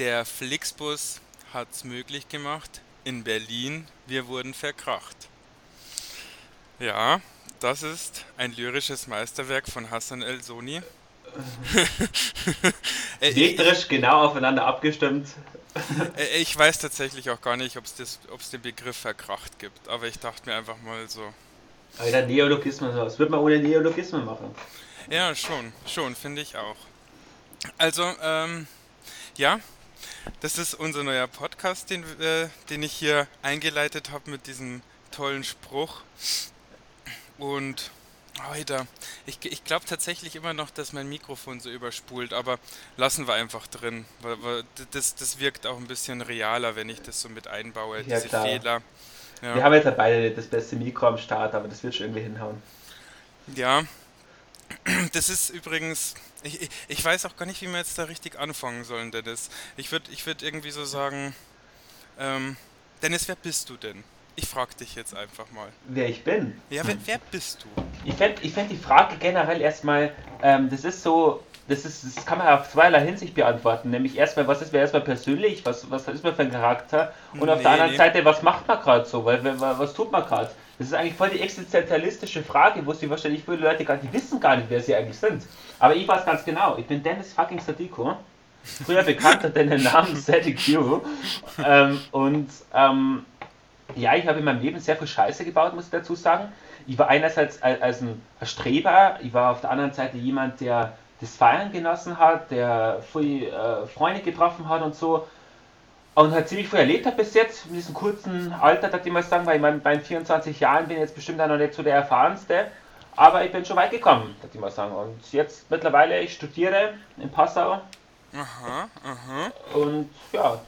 Der Flixbus hat es möglich gemacht. In Berlin, wir wurden verkracht. Ja, das ist ein lyrisches Meisterwerk von Hassan El-Soni. Metrisch genau aufeinander abgestimmt. Ich weiß tatsächlich auch gar nicht, ob es den Begriff verkracht gibt, aber ich dachte mir einfach mal so. Alter, Neologismen, was wird man ohne Neologismen machen? Ja, schon, schon, finde ich auch. Also, ähm, ja, das ist unser neuer Podcast, den, äh, den ich hier eingeleitet habe mit diesem tollen Spruch. Und Alter, ich, ich glaube tatsächlich immer noch, dass mein Mikrofon so überspult, aber lassen wir einfach drin. Das, das wirkt auch ein bisschen realer, wenn ich das so mit einbaue, ja, diese klar. Fehler. Ja. Wir haben jetzt ja beide das beste Mikro am Start, aber das wird schon irgendwie hinhauen. Ja, das ist übrigens, ich, ich weiß auch gar nicht, wie wir jetzt da richtig anfangen sollen, Dennis. Ich würde ich würd irgendwie so sagen, ähm, Dennis, wer bist du denn? Ich frage dich jetzt einfach mal. Wer ich bin? Ja, wer, wer bist du? Ich fände ich fänd die Frage generell erstmal, ähm, das ist so, das, ist, das kann man auf zweierlei Hinsicht beantworten. Nämlich erstmal, was ist mir erstmal persönlich, was, was ist man für ein Charakter? Und nee, auf der anderen nee. Seite, was macht man gerade so? Weil, was tut man gerade? Das ist eigentlich voll die existenzialistische Frage, wo sie wahrscheinlich viele Leute gar nicht wissen gar nicht, wer sie eigentlich sind. Aber ich weiß ganz genau, ich bin Dennis fucking Sadiko. Früher bekannter unter den Namen Sadie Ähm, und ähm, ja, ich habe in meinem Leben sehr viel Scheiße gebaut, muss ich dazu sagen. Ich war einerseits als ein Streber, ich war auf der anderen Seite jemand, der das Feiern genossen hat, der viel äh, Freunde getroffen hat und so. Und hat ziemlich viel erlebt hat bis jetzt, in diesem kurzen Alter, da ich mal sagen, weil ich mein, bei 24 Jahren bin jetzt bestimmt auch noch nicht so der erfahrenste. Aber ich bin schon weit gekommen, da ich mal sagen. Und jetzt mittlerweile, ich studiere in Passau. Aha, aha. Und ja,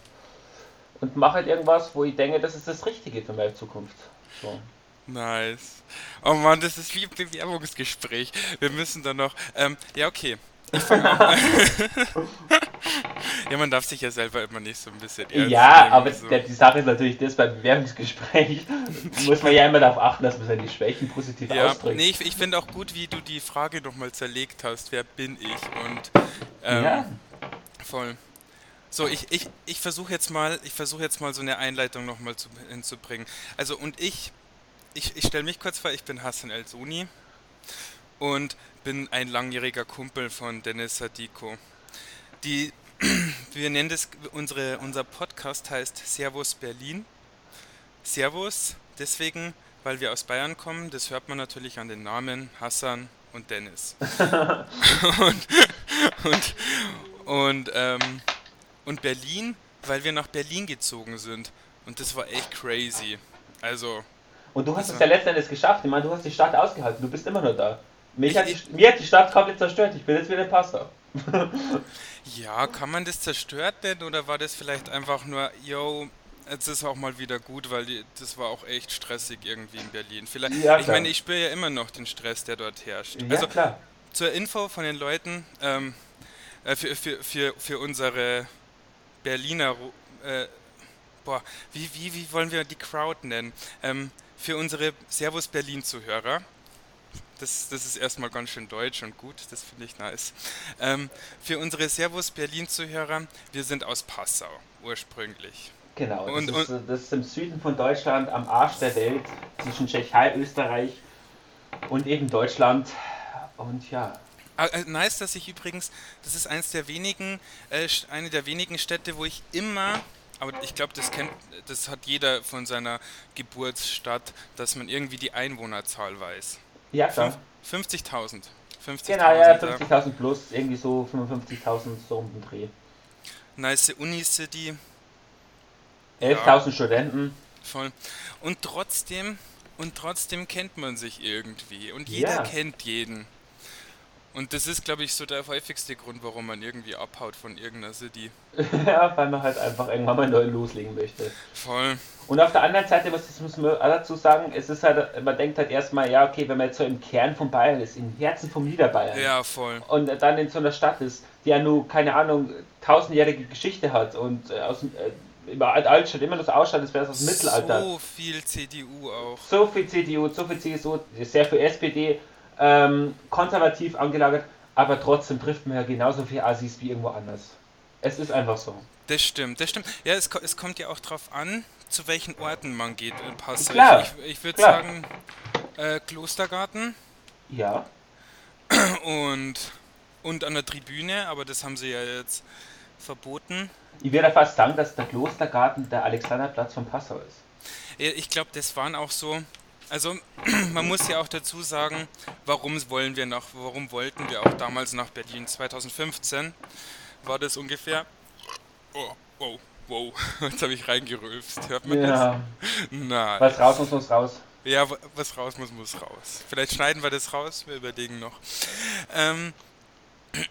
und mache halt irgendwas, wo ich denke, das ist das Richtige für meine Zukunft. So. Nice. Oh Mann, das ist wie ein Bewerbungsgespräch. Wir müssen dann noch. Ähm, ja, okay. Ich fange an. ja, man darf sich ja selber immer nicht so ein bisschen Ja, aber so. der, die Sache ist natürlich das, beim Bewerbungsgespräch muss man ja immer darauf achten, dass man seine Schwächen positiv ja, ausdrückt. Nee, ich, ich finde auch gut, wie du die Frage nochmal zerlegt hast, wer bin ich? Und ähm, ja. voll. So, ich, ich, ich versuche jetzt mal, ich versuche jetzt mal so eine Einleitung nochmal hinzubringen. Also und ich, ich, ich stelle mich kurz vor, ich bin Hassan El Soni und bin ein langjähriger Kumpel von Dennis Sadiko. Die, wir nennen das, unsere, unser Podcast heißt Servus Berlin. Servus, deswegen, weil wir aus Bayern kommen, das hört man natürlich an den Namen Hassan und Dennis. und, und, und ähm, und Berlin, weil wir nach Berlin gezogen sind. Und das war echt crazy. Also. Und du hast es ja letztendlich geschafft. Ich meine, du hast die Stadt ausgehalten. Du bist immer noch da. Mich hat die, mir hat die Stadt komplett zerstört. Ich bin jetzt wieder Pastor. Ja, kann man das zerstört denn? Oder war das vielleicht einfach nur, yo, jetzt ist auch mal wieder gut, weil die, das war auch echt stressig irgendwie in Berlin. Vielleicht, ja, ich meine, ich spüre ja immer noch den Stress, der dort herrscht. Ja, also, klar. Zur Info von den Leuten, ähm, äh, für, für, für, für unsere Berliner, äh, boah, wie, wie, wie wollen wir die Crowd nennen? Ähm, für unsere Servus Berlin-Zuhörer, das, das ist erstmal ganz schön deutsch und gut, das finde ich nice. Ähm, für unsere Servus Berlin-Zuhörer, wir sind aus Passau ursprünglich. Genau, und, das, ist, und, das ist im Süden von Deutschland, am Arsch der Welt, zwischen Tschechei, Österreich und eben Deutschland. Und ja, Ah, äh, nice, dass ich übrigens, das ist eines der wenigen, äh, eine der wenigen Städte, wo ich immer, aber ich glaube, das kennt, das hat jeder von seiner Geburtsstadt, dass man irgendwie die Einwohnerzahl weiß. Ja, klar. 50.000. 50 genau, ja, 50.000 plus, irgendwie so 55.000 so um den Dreh. Nice Unicity. 11.000 ja. Studenten. Voll. Und trotzdem, und trotzdem kennt man sich irgendwie. Und jeder ja. kennt jeden. Und das ist, glaube ich, so der häufigste Grund, warum man irgendwie abhaut von irgendeiner City. ja, weil man halt einfach irgendwann mal neu loslegen möchte. Voll. Und auf der anderen Seite, was das muss man dazu sagen, es ist halt, man denkt halt erstmal, ja, okay, wenn man jetzt so im Kern von Bayern ist, im Herzen vom Niederbayern. Ja, voll. Und dann in so einer Stadt ist, die ja nur, keine Ahnung, tausendjährige Geschichte hat und äh, aus. Äh, über Altstadt immer das ausschaut, als wäre es aus dem Mittelalter. So viel CDU auch. So viel CDU, so viel CSU, sehr viel SPD ähm, konservativ angelagert, aber trotzdem trifft man ja genauso viel Assis wie irgendwo anders. Es ist einfach so. Das stimmt, das stimmt. Ja, es, es kommt ja auch drauf an, zu welchen Orten man geht in Passau. Klar, ich ich würde sagen, äh, Klostergarten. Ja. Und, und an der Tribüne, aber das haben sie ja jetzt verboten. Ich würde fast sagen, dass der Klostergarten der Alexanderplatz von Passau ist. Ich glaube, das waren auch so. Also man muss ja auch dazu sagen, warum wollen wir nach, warum wollten wir auch damals nach Berlin? 2015 war das ungefähr. Oh, wow, wow. Jetzt habe ich reingerülpst. Hört man ja. das? Nein. Was raus muss, muss raus. Ja, was raus muss, muss raus. Vielleicht schneiden wir das raus, wir überlegen noch. Ähm.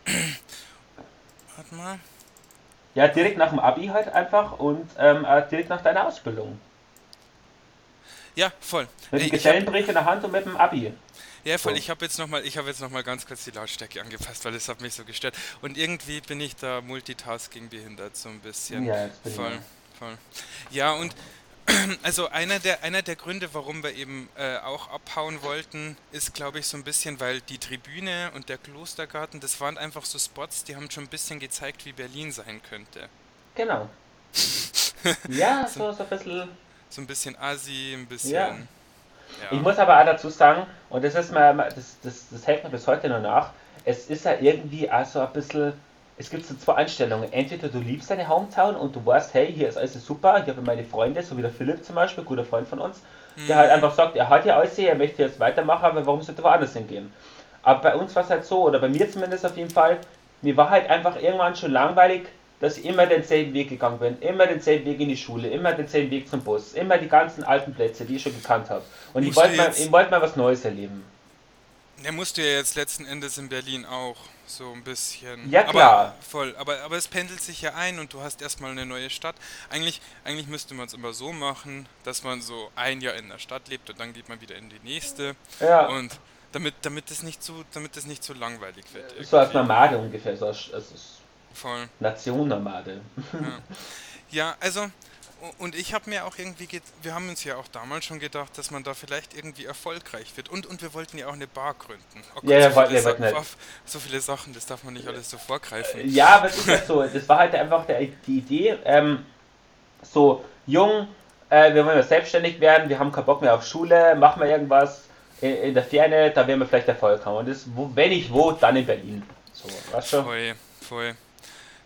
Warte mal. Ja, direkt nach dem Abi halt einfach und ähm, äh, direkt nach deiner Ausbildung. Ja, voll. Mit dem Gesellenbericht in der Hand und mit dem Abi. Ja, voll. So. Ich habe jetzt nochmal, ich jetzt noch mal ganz kurz die Lautstärke angepasst, weil das hat mich so gestört. Und irgendwie bin ich da Multitasking behindert so ein bisschen. Ja, jetzt bin voll, voll. Ja, und also einer der, einer der Gründe, warum wir eben äh, auch abhauen wollten, ist, glaube ich, so ein bisschen, weil die Tribüne und der Klostergarten, das waren einfach so Spots, die haben schon ein bisschen gezeigt, wie Berlin sein könnte. Genau. ja, so, so ein bisschen. So ein bisschen Asi, ein bisschen. Ja. Ja. Ich muss aber auch dazu sagen, und das ist mal, das, das, das hält mir bis heute noch nach, es ist ja irgendwie auch so ein bisschen es gibt so zwei Einstellungen. Entweder du liebst deine Hometown und du weißt, hey, hier ist alles super, ich habe meine Freunde, so wie der Philipp zum Beispiel, guter Freund von uns, der halt mhm. einfach sagt, er hat ja alles, er möchte jetzt weitermachen, aber warum sollte er woanders hingehen? Aber bei uns war es halt so, oder bei mir zumindest auf jeden Fall, mir war halt einfach irgendwann schon langweilig, dass ich immer denselben Weg gegangen bin, immer denselben Weg in die Schule, immer denselben Weg zum Bus, immer die ganzen alten Plätze, die ich schon gekannt habe. Und ich wollte mal, wollt mal was Neues erleben. Er musste ja jetzt letzten Endes in Berlin auch so ein bisschen. Ja, klar. Aber, voll, aber, aber es pendelt sich ja ein und du hast erstmal eine neue Stadt. Eigentlich, eigentlich müsste man es immer so machen, dass man so ein Jahr in der Stadt lebt und dann geht man wieder in die nächste. Ja. Und damit, damit es nicht zu, damit es nicht zu langweilig wird. Irgendwie. So als Nomade ungefähr, so als, als voll. Nation-Nomade. Ja. ja, also und ich habe mir auch irgendwie, wir haben uns ja auch damals schon gedacht, dass man da vielleicht irgendwie erfolgreich wird. Und, und wir wollten ja auch eine Bar gründen. Oh Gott, ja, ja, so, viele ja, Sa so viele Sachen, das darf man nicht alles so vorgreifen. Ja, aber es ist ja so, das war halt einfach der, die Idee, ähm, so jung, äh, wir wollen ja selbstständig werden, wir haben keinen Bock mehr auf Schule, machen wir irgendwas in, in der Ferne, da werden wir vielleicht Erfolg haben. Und das, wo, wenn ich wo, dann in Berlin. So, weißt du? Voll, voll.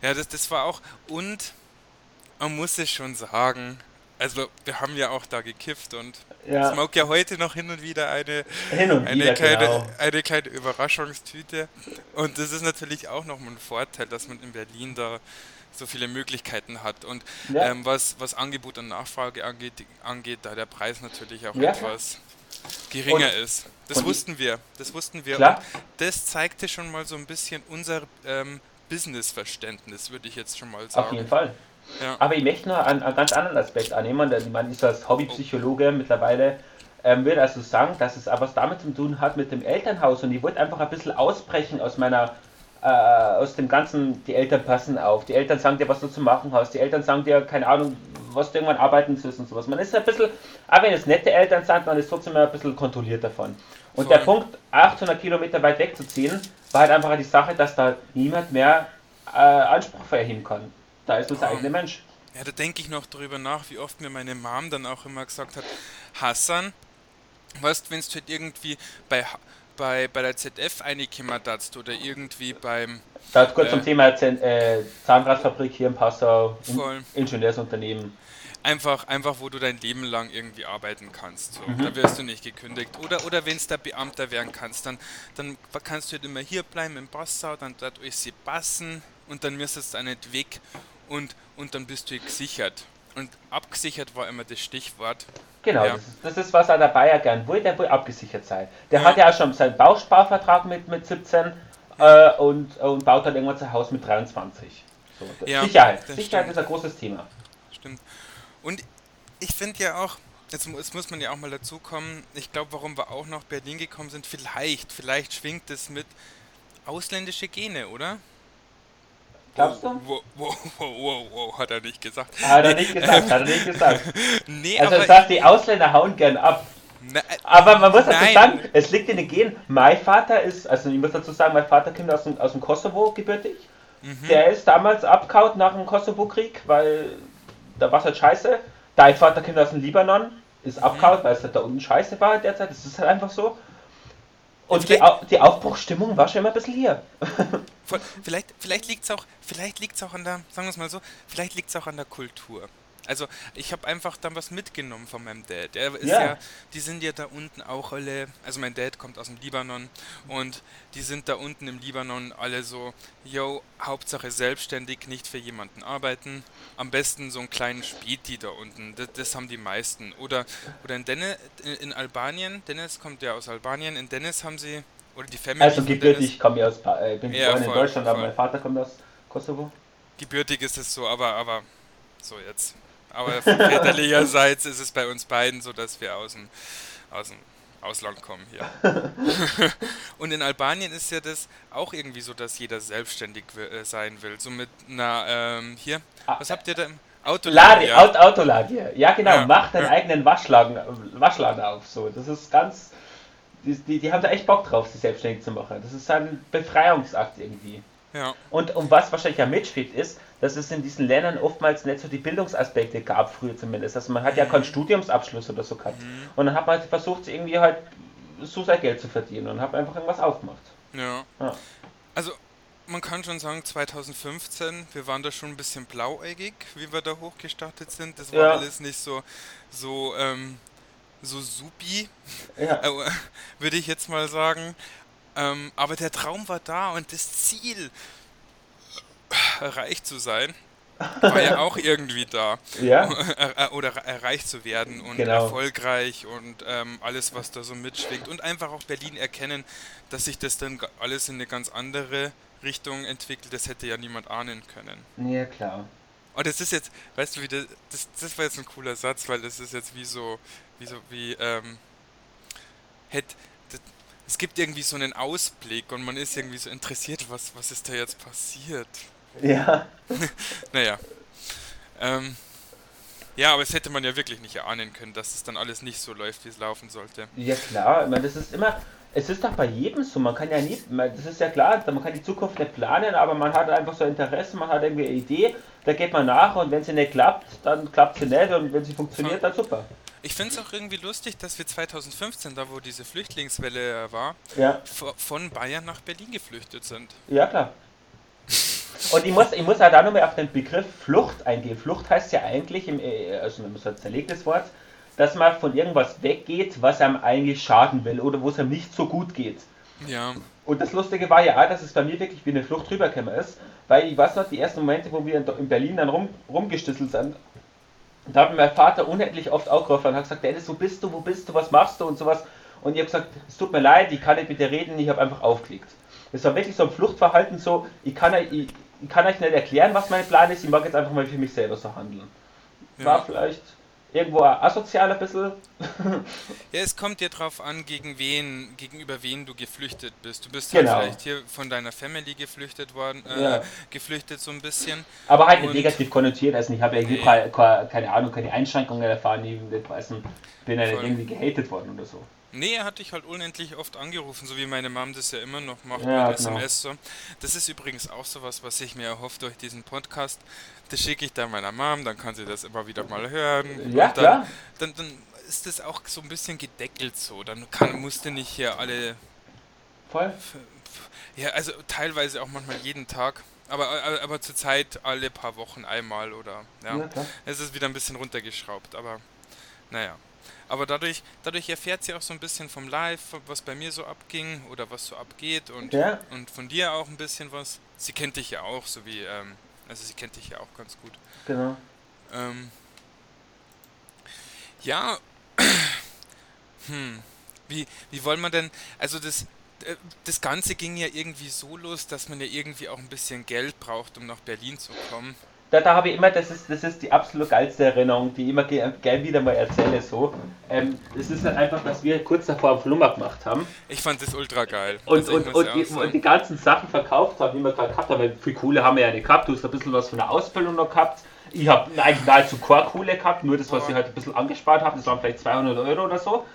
Ja, das, das war auch, und man muss es schon sagen, also wir haben ja auch da gekifft und ja. es mag ja heute noch hin und wieder eine, und eine, wieder, kleine, genau. eine kleine Überraschungstüte. Und das ist natürlich auch noch ein Vorteil, dass man in Berlin da so viele Möglichkeiten hat. Und ja. ähm, was, was Angebot und Nachfrage angeht, angeht, da der Preis natürlich auch ja. etwas geringer und, ist. Das wussten wir. Das wussten wir. Das zeigte schon mal so ein bisschen unser ähm, Business-Verständnis, würde ich jetzt schon mal sagen. Auf jeden Fall. Ja. Aber ich möchte noch einen, einen, ganz anderen Aspekt annehmen. Ich meine, ich als Hobbypsychologe mittlerweile ähm, würde also sagen, dass es aber was damit zu tun hat mit dem Elternhaus. Und ich wollte einfach ein bisschen ausbrechen aus meiner, äh, aus dem Ganzen, die Eltern passen auf. Die Eltern sagen dir, was du zu machen hast. Die Eltern sagen dir, keine Ahnung, was du irgendwann arbeiten sollst und sowas. Man ist ein bisschen, auch wenn es nette Eltern sind, man ist trotzdem ein bisschen kontrolliert davon. Und Voll. der Punkt, 800 Kilometer weit wegzuziehen, war halt einfach die Sache, dass da niemand mehr äh, Anspruch verheben kann. Da ist das der eigene Mensch. Ja, da denke ich noch darüber nach, wie oft mir meine Mom dann auch immer gesagt hat, Hassan, weißt wenn du halt irgendwie bei, bei, bei der ZF eingekommen hast oder irgendwie beim... Da kurz äh, zum Thema äh, Zahnradfabrik hier in Passau, voll. Ingenieursunternehmen. Einfach, einfach, wo du dein Leben lang irgendwie arbeiten kannst. So. Mhm. Da wirst du nicht gekündigt. Oder, oder wenn es der Beamter werden kannst, dann, dann kannst du halt immer hier bleiben in Passau, dann dort euch sie passen und dann müsstest du auch nicht weg und, und dann bist du gesichert. Und abgesichert war immer das Stichwort. Genau, ja. das, ist, das, ist, was er der Bayer gern will, der will abgesichert sein. Der ja. hat ja auch schon seinen Bausparvertrag mit, mit 17 äh, und, und baut dann irgendwann zu Hause mit 23. So, ja, Sicherheit. Sicherheit stimmt. ist ein großes Thema. Stimmt. Und ich finde ja auch, jetzt, jetzt, muss man ja auch mal dazu kommen, ich glaube, warum wir auch nach Berlin gekommen sind, vielleicht, vielleicht schwingt es mit ausländische Gene, oder? Glaubst du? Wow, wow, wow, wow, hat er nicht gesagt. Hat er nicht gesagt, hat er nicht gesagt. nee, also er sagt, die Ausländer hauen gern ab. Na, aber man muss dazu sagen, es liegt in den Genen. Mein Vater ist, also ich muss dazu sagen, mein Vater kommt aus dem, aus dem Kosovo gebürtig Mhm. Der ist damals abgehauen nach dem Kosovo-Krieg, weil da war es halt scheiße. Dein Vater kommt aus dem Libanon, ist mhm. abgehauen, weil es halt da unten scheiße war derzeit. Das ist halt einfach so. Und die, die, Aufbruchstimmung war schon immer ein bisschen hier. vielleicht vielleicht liegt es auch, auch an der, sagen wir es mal so, vielleicht liegt es auch an der Kultur. Also ich habe einfach dann was mitgenommen von meinem Dad. Er ist ja. ja. die sind ja da unten auch alle, also mein Dad kommt aus dem Libanon und die sind da unten im Libanon alle so, yo, Hauptsache selbstständig, nicht für jemanden arbeiten. Am besten so einen kleinen Späti da unten, das, das haben die meisten. Oder, oder in, Dennis, in Albanien, Dennis kommt ja aus Albanien, in Dennis haben sie, oder die Family Also gebürtig, ich komme ja aus, äh, bin ja, voll, in Deutschland, voll. aber mein Vater kommt aus Kosovo. Gebürtig ist es so, aber, aber so jetzt aber väterlicherseits ist es bei uns beiden so, dass wir aus dem, aus dem Ausland kommen hier. und in Albanien ist ja das auch irgendwie so, dass jeder selbstständig äh, sein will. So mit einer, ähm, hier, ah, was habt ihr da? Autoladen, ja. Aut Autoladen, ja genau, ja, mach deinen ja. eigenen Waschladen, Waschladen auf, so. Das ist ganz, die, die, die haben da echt Bock drauf, sich selbstständig zu machen. Das ist ein Befreiungsakt irgendwie. Ja. Und um was wahrscheinlich ja mitspielt, ist, dass es in diesen Ländern oftmals nicht so die Bildungsaspekte gab, früher zumindest. Also man hat ja keinen mhm. Studiumsabschluss oder so gehabt. Mhm. Und dann hat man halt versucht, irgendwie halt so sein Geld zu verdienen und hat einfach irgendwas aufgemacht. Ja. ja. Also man kann schon sagen, 2015, wir waren da schon ein bisschen blauäugig, wie wir da hochgestartet sind. Das war ja. alles nicht so, so, ähm, so supi, ja. Äh, würde ich jetzt mal sagen. Ähm, aber der Traum war da und das Ziel, reich zu sein, war ja auch irgendwie da. Ja. Oder reich zu werden und genau. erfolgreich und ähm, alles, was da so mitschwingt. Und einfach auch Berlin erkennen, dass sich das dann alles in eine ganz andere Richtung entwickelt. Das hätte ja niemand ahnen können. Ja, klar. Und das ist jetzt, weißt du, wie das, das, das war jetzt ein cooler Satz, weil das ist jetzt wie so, wie so, wie, ähm, hätte, es gibt irgendwie so einen Ausblick und man ist irgendwie so interessiert, was, was ist da jetzt passiert. Ja. naja. Ähm, ja, aber es hätte man ja wirklich nicht erahnen können, dass es dann alles nicht so läuft, wie es laufen sollte. Ja klar, ich meine, das ist immer, es ist doch bei jedem so, man kann ja nie, das ist ja klar, man kann die Zukunft nicht planen, aber man hat einfach so Interesse, man hat irgendwie eine Idee, da geht man nach und wenn sie nicht klappt, dann klappt sie nicht und wenn sie funktioniert, dann super. Ich finde es auch irgendwie lustig, dass wir 2015, da wo diese Flüchtlingswelle war, ja. von Bayern nach Berlin geflüchtet sind. Ja, klar. Und ich muss, ich muss auch da nochmal auf den Begriff Flucht eingehen. Flucht heißt ja eigentlich, im, äh, also ein zerlegtes Wort, dass man von irgendwas weggeht, was einem eigentlich schaden will oder wo es einem nicht so gut geht. Ja. Und das Lustige war ja auch, dass es bei mir wirklich wie eine Flucht rübergekommen ist, weil ich weiß noch, die ersten Momente, wo wir in Berlin dann rum, rumgestisselt sind, da hat mir mein Vater unendlich oft aufgerufen und hat gesagt, Dennis, wo bist du, wo bist du, was machst du und sowas. Und ich habe gesagt, es tut mir leid, ich kann nicht mit dir reden, ich habe einfach aufgelegt. Das war wirklich so ein Fluchtverhalten, so, ich kann, ich, ich kann euch nicht erklären, was mein Plan ist, ich mag jetzt einfach mal für mich selber so handeln. Ja. War vielleicht irgendwo asozial ein bisschen. ja, es kommt dir drauf an, gegen wen, gegenüber wen du geflüchtet bist. Du bist halt genau. halt vielleicht hier von deiner Family geflüchtet worden, äh, ja. geflüchtet so ein bisschen. Aber halt nicht negativ konnotiert, also ich habe ja nee. keine, Ahnung, keine Einschränkungen erfahren, ich bin ja irgendwie gehatet worden oder so. Nee, er hat dich halt unendlich oft angerufen, so wie meine Mom das ja immer noch macht ja, mit genau. SMS. So. Das ist übrigens auch sowas, was ich mir erhoffe durch diesen Podcast. Das schicke ich dann meiner Mom, dann kann sie das immer wieder mal hören. Ja, dann, klar. Dann, dann ist das auch so ein bisschen gedeckelt so. Dann kann, musste nicht hier alle. Voll. Ja, also teilweise auch manchmal jeden Tag. Aber, aber, aber zurzeit alle paar Wochen einmal oder. Ja, ja es ist wieder ein bisschen runtergeschraubt, aber naja. Aber dadurch, dadurch erfährt sie auch so ein bisschen vom Live, was bei mir so abging oder was so abgeht und, ja. und von dir auch ein bisschen was. Sie kennt dich ja auch, so wie, ähm, also sie kennt dich ja auch ganz gut. Genau. Ähm, ja, hm, wie, wie wollen wir denn, also das, äh, das Ganze ging ja irgendwie so los, dass man ja irgendwie auch ein bisschen Geld braucht, um nach Berlin zu kommen da, da habe ich immer, das ist, das ist die absolut geilste Erinnerung, die ich immer gerne wieder mal erzähle. So. Ähm, es ist halt einfach, dass wir kurz davor einen Flummer gemacht haben. Ich fand das ultra geil. Und, also und, und, die, und, die, ganzen Sachen verkauft haben, die wir gerade gehabt haben. Weil viel Kohle haben wir ja nicht gehabt. Du hast ein bisschen was von der Ausbildung noch gehabt. Ich habe eigentlich nahezu keine Kohle gehabt, nur das, was ich halt ein bisschen angespart habe. Das waren vielleicht 200 Euro oder so.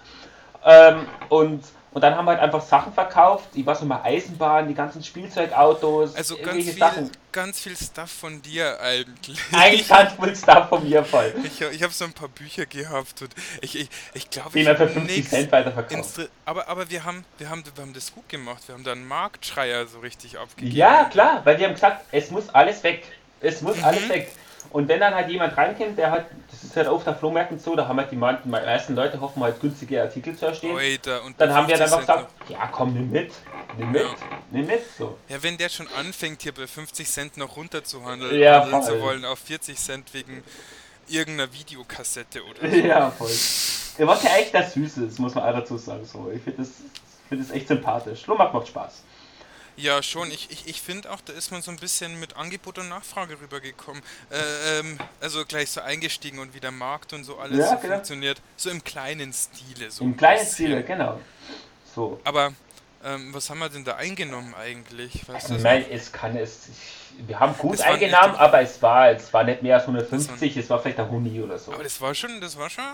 Ähm, und Und dann haben wir halt einfach Sachen verkauft. Weiß noch mal Eisenbahn, die ganzen Spielzeugautos. Also ganz viel, Sachen. ganz viel Stuff von dir eigentlich. Eigentlich ganz viel Stuff von mir voll. Ich, ich habe so ein paar Bücher gehabt und ich, ich, ich glaube, ich für 50 Cent weiterverkauft. Aber, aber wir, haben, wir, haben, wir haben das gut gemacht. Wir haben da einen Marktschreier so richtig abgegeben. Ja, klar, weil wir haben gesagt, es muss alles weg. Es muss mhm. alles weg. Und wenn dann halt jemand reinkommt, der hat, das ist halt auf der Flohmärkten so, da haben halt die meisten Leute hoffen halt günstige Artikel zu erstehen. Oida, dann haben wir dann einfach gesagt, ja komm, nimm mit, nimm mit, ja. nimm mit, so. Ja, wenn der schon anfängt hier bei 50 Cent noch runter zu handeln, ja, handeln zu wollen auf 40 Cent wegen irgendeiner Videokassette oder so. Ja, voll. Der war ja echt das Süßes, muss man auch dazu sagen, so. Ich finde das, find das echt sympathisch. Flohmarkt macht Spaß. Ja, schon. Ich, ich, ich finde auch, da ist man so ein bisschen mit Angebot und Nachfrage rübergekommen. Äh, ähm, also gleich so eingestiegen und wie der Markt und so alles ja, so genau. funktioniert. So im kleinen Stile. So Im kleinen Stile, genau. So. Aber ähm, was haben wir denn da eingenommen eigentlich? Weißt du Nein, es kann es. Ich wir haben gut eingenommen, aber es war, es war nicht mehr als 150, es war vielleicht ein Huni oder so. Aber das war schon, das war schon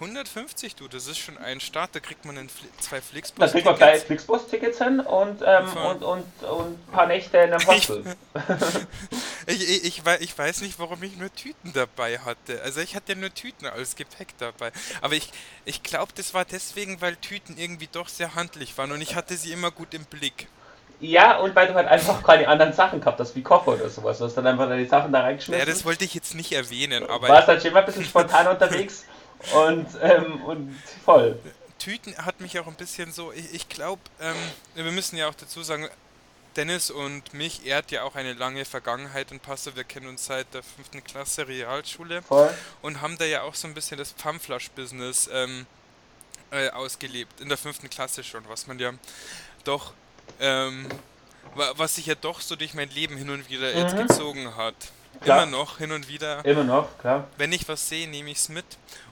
150, du, das ist schon ein Start, da kriegt man einen, zwei Flixbus-Tickets. Da kriegt man gleich Flixbus-Tickets hin und, ähm, und, und, und, ein paar Nächte in einem Hostel. ich, ich, ich, ich, weiß nicht, warum ich nur Tüten dabei hatte. Also ich hatte nur Tüten als Gepäck dabei. Aber ich, ich glaube, das war deswegen, weil Tüten irgendwie doch sehr handlich waren und ich hatte sie immer gut im Blick. Ja, und weil du halt einfach keine anderen Sachen gehabt hast, wie Koffer oder sowas. Du hast dann einfach deine Sachen da reingeschmissen. Ja, das wollte ich jetzt nicht erwähnen, aber. Warst halt schon immer ein bisschen spontan unterwegs und, ähm, und voll. Tüten hat mich auch ein bisschen so, ich, ich glaube, ähm, wir müssen ja auch dazu sagen, Dennis und mich ehrt ja auch eine lange Vergangenheit in Passau. Wir kennen uns seit der fünften Klasse Realschule Voll. und haben da ja auch so ein bisschen das Pfandflasch-Business ähm, äh, ausgelebt. In der fünften Klasse schon, was man ja doch ähm, was sich ja doch so durch mein Leben hin und wieder mhm. jetzt gezogen hat. Klar. Immer noch, hin und wieder. Immer noch, klar. Wenn ich was sehe, nehme ich es mit.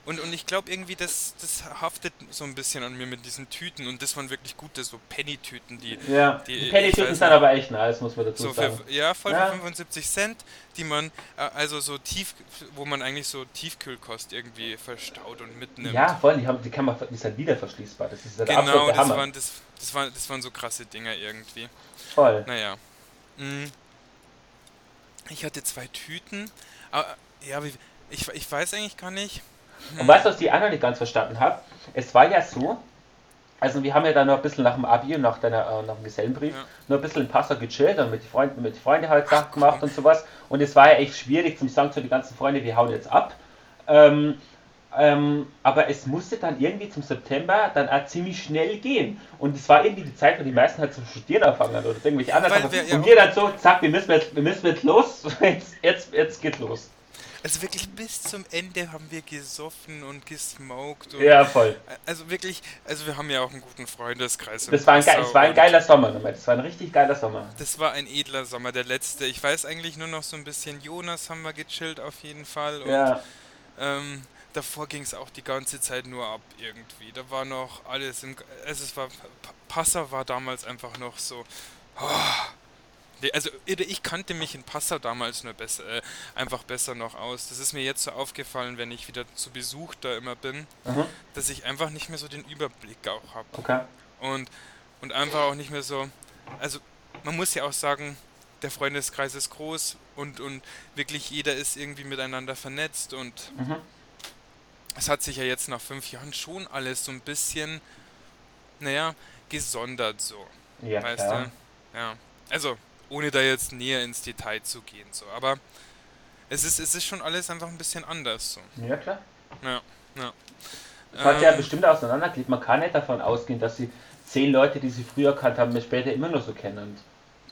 Und, und ich glaube irgendwie, das, das haftet so ein bisschen an mir mit diesen Tüten. Und das waren wirklich gute, so Penny-Tüten. Die, ja, die, die Penny-Tüten sind aber echt nice, muss man dazu so sagen. Für, ja, voll ja. für 75 Cent, die man, äh, also so tief, wo man eigentlich so Tiefkühlkost irgendwie verstaut und mitnimmt. Ja, voll, die, haben, die kann man, die sind wieder verschließbar. Das ist der genau, das Hammer. Waren, das, das, waren, das waren so krasse Dinger irgendwie. Voll. Naja. Mhm. Ich hatte zwei Tüten. Aber, ja, ich, ich weiß eigentlich gar nicht. Hm. Und weißt du, was ich auch noch nicht ganz verstanden habe? Es war ja so, also wir haben ja dann noch ein bisschen nach dem Abi und nach, deiner, äh, nach dem Gesellenbrief ja. nur ein bisschen in Passau gechillt und mit den Freunden, mit Freunden halt Sachen gemacht und sowas. Und es war ja echt schwierig zum sagen zu den ganzen Freunden, wir hauen jetzt ab. Ähm, ähm, aber es musste dann irgendwie zum September dann auch ziemlich schnell gehen. Und es war irgendwie die Zeit, wo die meisten halt zum Studieren anfangen oder irgendwelche anderen. Wir, ja, und wir dann so, zack, wir müssen jetzt, wir müssen jetzt los, jetzt, jetzt, jetzt geht los. Also wirklich bis zum Ende haben wir gesoffen und gesmoked. Und ja, voll. Also wirklich, also wir haben ja auch einen guten Freundeskreis. Das war ein, das war ein geiler Sommer, das war ein richtig geiler Sommer. Das war ein edler Sommer, der letzte. Ich weiß eigentlich nur noch so ein bisschen, Jonas haben wir gechillt auf jeden Fall. Und, ja. Ähm, davor ging es auch die ganze Zeit nur ab irgendwie. Da war noch alles im. Also es war. Passau war damals einfach noch so. Oh, also ich kannte mich in Passau damals nur besser, äh, einfach besser noch aus. Das ist mir jetzt so aufgefallen, wenn ich wieder zu Besuch da immer bin, mhm. dass ich einfach nicht mehr so den Überblick auch habe. Okay. Und, und einfach auch nicht mehr so. Also man muss ja auch sagen, der Freundeskreis ist groß und, und wirklich jeder ist irgendwie miteinander vernetzt und mhm es hat sich ja jetzt nach fünf Jahren schon alles so ein bisschen, naja, gesondert so. Ja, weißt klar. du? Ja. Also, ohne da jetzt näher ins Detail zu gehen, so. Aber es ist, es ist schon alles einfach ein bisschen anders so. Ja, klar. Ja, ja. Das hat ähm, ja bestimmt auseinandergelegt. Man kann nicht davon ausgehen, dass sie zehn Leute, die sie früher kannt haben, später immer noch so kennen.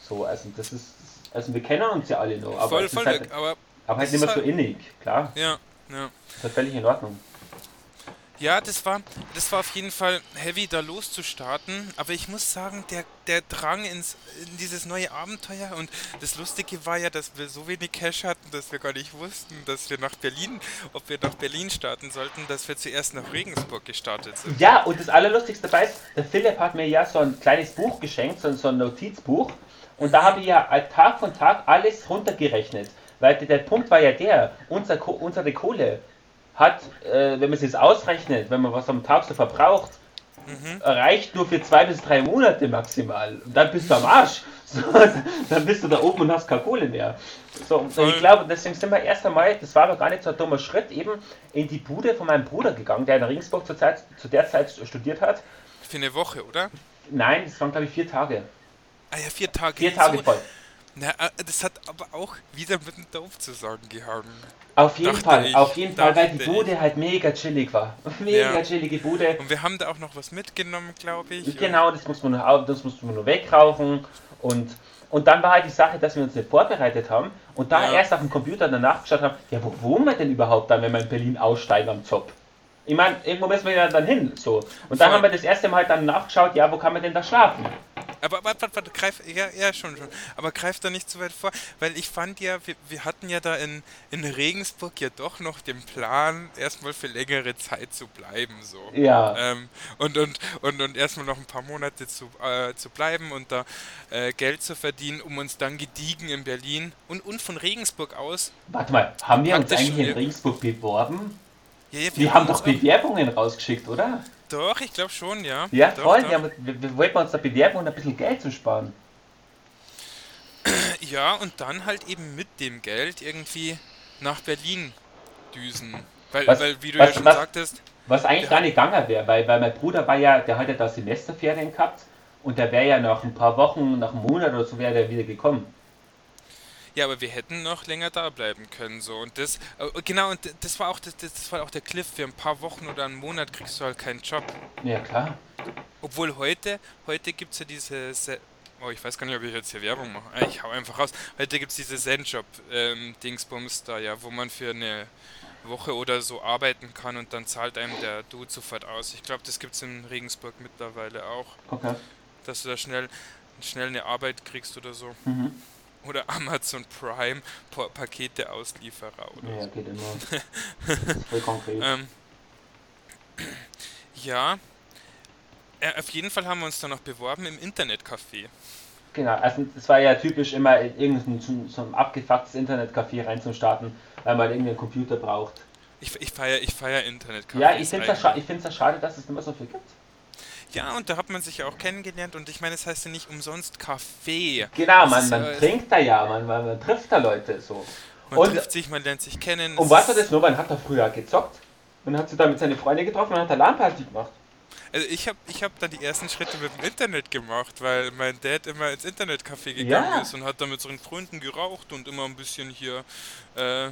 So, also das ist. Also wir kennen uns ja alle noch, aber voll, voll halt, aber, aber halt nicht mehr halt, so innig, klar. Ja, ja. Das ist halt völlig in Ordnung. Ja, das war, das war auf jeden Fall heavy, da loszustarten. Aber ich muss sagen, der, der Drang ins, in dieses neue Abenteuer und das Lustige war ja, dass wir so wenig Cash hatten, dass wir gar nicht wussten, dass wir nach Berlin, ob wir nach Berlin starten sollten, dass wir zuerst nach Regensburg gestartet sind. Ja, und das Allerlustigste dabei ist, der Philipp hat mir ja so ein kleines Buch geschenkt, so, so ein Notizbuch. Und da habe ich ja Tag von Tag alles runtergerechnet. Weil der Punkt war ja der, unser, unsere Kohle hat, äh, wenn man es jetzt ausrechnet, wenn man was am Tag so verbraucht, mhm. reicht nur für zwei bis drei Monate maximal. Und dann bist du am Arsch. So, dann bist du da oben und hast keine Kohle mehr. So, und ich glaube, deswegen sind wir erst einmal, das war aber gar nicht so ein dummer Schritt, eben in die Bude von meinem Bruder gegangen, der in Regensburg zur Zeit, zu der Zeit studiert hat. Für eine Woche, oder? Nein, das waren glaube ich vier Tage. Ah ja, vier Tage. Vier Tage so, voll. Na, äh, das hat aber auch wieder mit dem Dorf zu sagen gehabt. Auf jeden Fall, ich, auf jeden Fall, weil die Bude ich. halt mega chillig war. Mega ja. chillige Bude. Und wir haben da auch noch was mitgenommen, glaube ich. Genau, das muss man nur, das muss man nur wegrauchen. Und, und dann war halt die Sache, dass wir uns nicht vorbereitet haben und da ja. erst auf dem Computer danach geschaut haben, ja, wo wohnen wir denn überhaupt dann, wenn wir in Berlin aussteigen am Zopp? Ich meine, irgendwo müssen wir ja dann hin, so. Und dann Voll. haben wir das erste Mal dann nachgeschaut, ja, wo kann man denn da schlafen? Aber warte, warte, greif, ja, ja, schon, schon. Aber greif da nicht zu weit vor, weil ich fand ja, wir, wir hatten ja da in, in Regensburg ja doch noch den Plan, erstmal für längere Zeit zu bleiben, so. Ja. Ähm, und, und, und, und erstmal noch ein paar Monate zu, äh, zu bleiben und da äh, Geld zu verdienen, um uns dann gediegen in Berlin und, und von Regensburg aus. Warte mal, haben wir uns eigentlich in Regensburg beworben? Ja, ja, wir, wir haben, haben doch Bewerbungen rausgeschickt, oder? Doch, ich glaube schon, ja. Ja, doch, voll. Doch. Ja, wir, wir wollten uns da bewerben und ein bisschen Geld zu sparen. Ja, und dann halt eben mit dem Geld irgendwie nach Berlin düsen. Weil, was, weil wie du was, ja schon was, sagtest. Was eigentlich gar nicht gegangen wäre, weil, weil mein Bruder war ja, der hat ja da Semesterferien gehabt und der wäre ja nach ein paar Wochen, nach einem Monat oder so wäre der wieder gekommen. Ja, aber wir hätten noch länger da bleiben können so und das äh, genau und das war auch das, das war auch der Cliff für ein paar Wochen oder einen Monat kriegst du halt keinen Job. Ja, klar. Obwohl heute heute gibt's ja diese Oh, ich weiß gar nicht, ob ich jetzt hier Werbung mache. Ah, ich hau einfach raus. Heute gibt es diese Zenjob ähm, da ja, wo man für eine Woche oder so arbeiten kann und dann zahlt einem der Dude sofort aus. Ich glaube, das gibt es in Regensburg mittlerweile auch. Okay. Dass du da schnell schnell eine Arbeit kriegst oder so. Mhm. Oder Amazon Prime Pakete-Auslieferer oder Ja, geht immer. Voll konkret. ähm, ja. Äh, auf jeden Fall haben wir uns dann noch beworben im Internetcafé. Genau, also es war ja typisch immer in irgendein so, so ein abgefucktes Internetcafé reinzustarten, weil man irgendeinen Computer braucht. Ich, ich feiere ich feier Internetcafés. Ja, ich finde es ja schade, dass es immer so viel gibt. Ja, und da hat man sich ja auch kennengelernt und ich meine, es das heißt ja nicht umsonst Kaffee. Genau, man, man äh, trinkt da ja, man, man, man, trifft da Leute so. Man und, trifft sich, man lernt sich kennen. Und was war das nur? Man hat da früher gezockt und hat sich da mit seinen Freunden getroffen und hat da LAN-Party gemacht. Also ich habe ich hab dann die ersten Schritte mit dem Internet gemacht, weil mein Dad immer ins Internetcafé gegangen ja. ist und hat da mit seinen Freunden geraucht und immer ein bisschen hier, äh,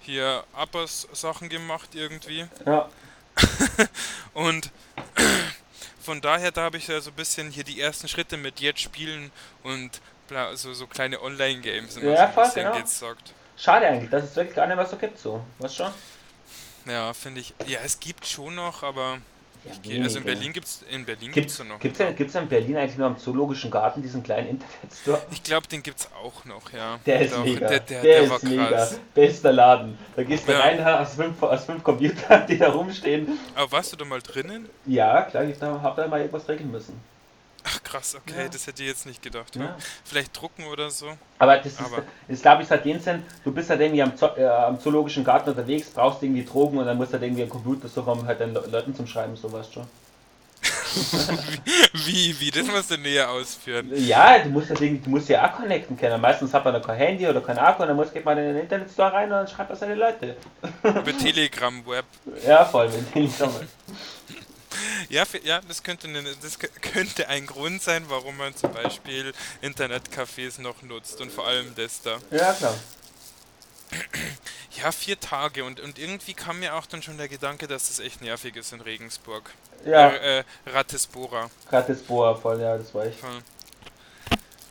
hier Uppers Sachen gemacht irgendwie. Ja. und von daher, da habe ich ja so ein bisschen hier die ersten Schritte mit jetzt spielen und bla, so, so kleine Online-Games immer ja, so ein bisschen genau. gezockt. Schade eigentlich, dass es wirklich gar nicht mehr so gibt, so. Was schon? Ja, finde ich. Ja, es gibt schon noch, aber ja, also in Berlin gibt es in Berlin gibt es noch. Gibt es in Berlin eigentlich nur am Zoologischen Garten diesen kleinen Internetstore? Ich glaube, den gibt es auch noch, ja. Der ist Doch, mega. Der, der, der, der ist mega. Krass. Bester Laden. Da gehst du ja. rein, hast fünf, hast fünf Computer, die da rumstehen. Aber warst du da mal drinnen? Ja, klar, ich habe da mal irgendwas regeln müssen. Ach krass, okay, ja. das hätte ich jetzt nicht gedacht. Ja. Vielleicht drucken oder so. Aber das Aber ist, ist glaube ich, seit dem Sinn, du bist halt irgendwie am, Zo äh, am, Zoologischen Garten unterwegs, brauchst irgendwie Drogen und dann musst du halt irgendwie einen Computer so um halt den Leuten zum Schreiben, so weißt schon. wie, wie, das musst du näher ausführen. Ja, du musst, ja, du musst ja auch connecten können. Meistens hat man da kein Handy oder kein Akku und dann muss geht man in den Internetstore rein und dann schreibt er seine Leute. Über Telegram Web. Ja, voll, mit Telegram. Ja, ja das, könnte eine, das könnte ein Grund sein, warum man zum Beispiel Internetcafés noch nutzt und vor allem das da. Ja, klar. Ja, vier Tage und, und irgendwie kam mir auch dann schon der Gedanke, dass das echt nervig ist in Regensburg. Ja. Äh, äh, Ratesbora. Ratesbora, voll, ja, das war ich. Voll.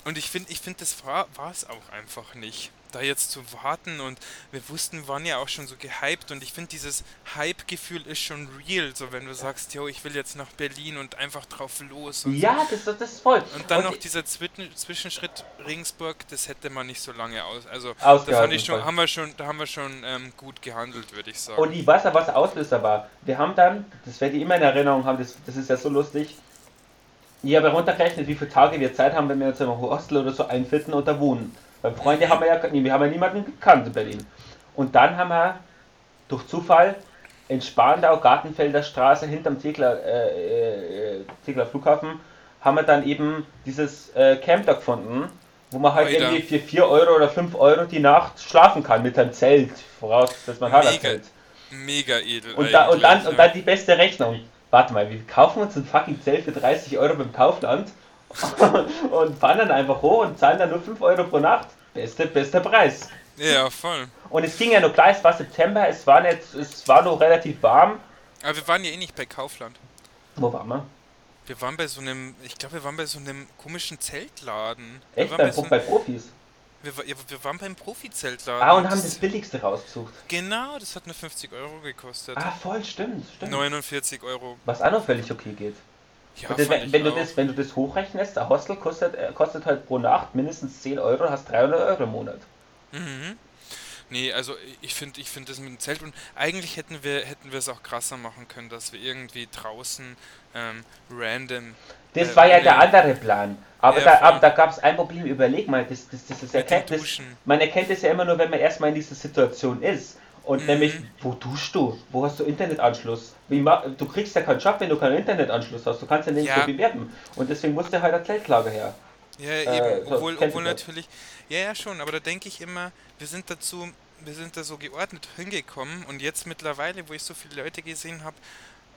Und ich finde, ich finde, das war es auch einfach nicht da jetzt zu warten und wir wussten, wir waren ja auch schon so gehypt und ich finde dieses Hype-Gefühl ist schon real, so wenn du sagst, yo, ich will jetzt nach Berlin und einfach drauf los. ja, so. das, das ist voll. Und dann und noch dieser Zwischenschritt Regensburg, das hätte man nicht so lange aus. Also da fand ich schon, haben wir schon, da haben wir schon ähm, gut gehandelt, würde ich sagen. Und ich weiß ja, was Auslöser war. Wir haben dann, das werde ich immer in Erinnerung haben, das, das ist ja so lustig. Ich habe runtergerechnet, wie viele Tage wir Zeit haben, wenn wir uns im Hostel oder so einfinden und da wohnen. Weil Freunde haben wir ja, nee, wir haben ja niemanden gekannt in Berlin. Und dann haben wir durch Zufall in Spandau, Gartenfelder Straße, hinterm Tegler, äh, äh, Tegler Flughafen, haben wir dann eben dieses äh, Camp da gefunden, wo man halt Alter. irgendwie für 4 Euro oder 5 Euro die Nacht schlafen kann mit einem Zelt, voraus, dass man hat mega, Mega edel. Und, da, und, dann, und dann die beste Rechnung. Warte mal, wir kaufen uns ein fucking Zelt für 30 Euro beim Kaufland und fahren dann einfach hoch und zahlen dann nur 5 Euro pro Nacht. Beste, bester Preis. Ja, voll. Und es ging ja noch klar, es war September, es war, nicht, es war noch relativ warm. Aber wir waren ja eh nicht bei Kaufland. Wo waren wir? Wir waren bei so einem, ich glaube, wir waren bei so einem komischen Zeltladen. Echt? Wir bei, bei, so bei Profis? Wir, ja, wir waren beim Profi-Zeltladen. Ah, und haben das billigste rausgesucht. Genau, das hat nur 50 Euro gekostet. Ah, voll, stimmt, stimmt. 49 Euro. Was auch noch völlig okay geht. Ja, das, wenn, wenn du das, wenn du das hochrechnest, der Hostel kostet, äh, kostet halt pro Nacht mindestens 10 Euro, hast 300 Euro im Monat. Mhm. Nee, also ich finde ich finde das mit dem Zelt und eigentlich hätten wir hätten wir es auch krasser machen können, dass wir irgendwie draußen ähm, random. Das äh, war ja der andere Plan. Aber ja, da, da gab es ein Problem, überleg mal, das, das, das, das erkennt, das, man erkennt es ja immer nur, wenn man erstmal in dieser Situation ist. Und mhm. nämlich, wo duschst du? Wo hast du Internetanschluss? Wie du kriegst ja keinen Job, wenn du keinen Internetanschluss hast. Du kannst ja nirgendwo ja. bewerben. Und deswegen musste halt der Zeltlager her. Ja, äh, eben. so, obwohl, obwohl natürlich. Ja, ja, schon. Aber da denke ich immer, wir sind dazu, wir sind da so geordnet hingekommen. Und jetzt mittlerweile, wo ich so viele Leute gesehen habe,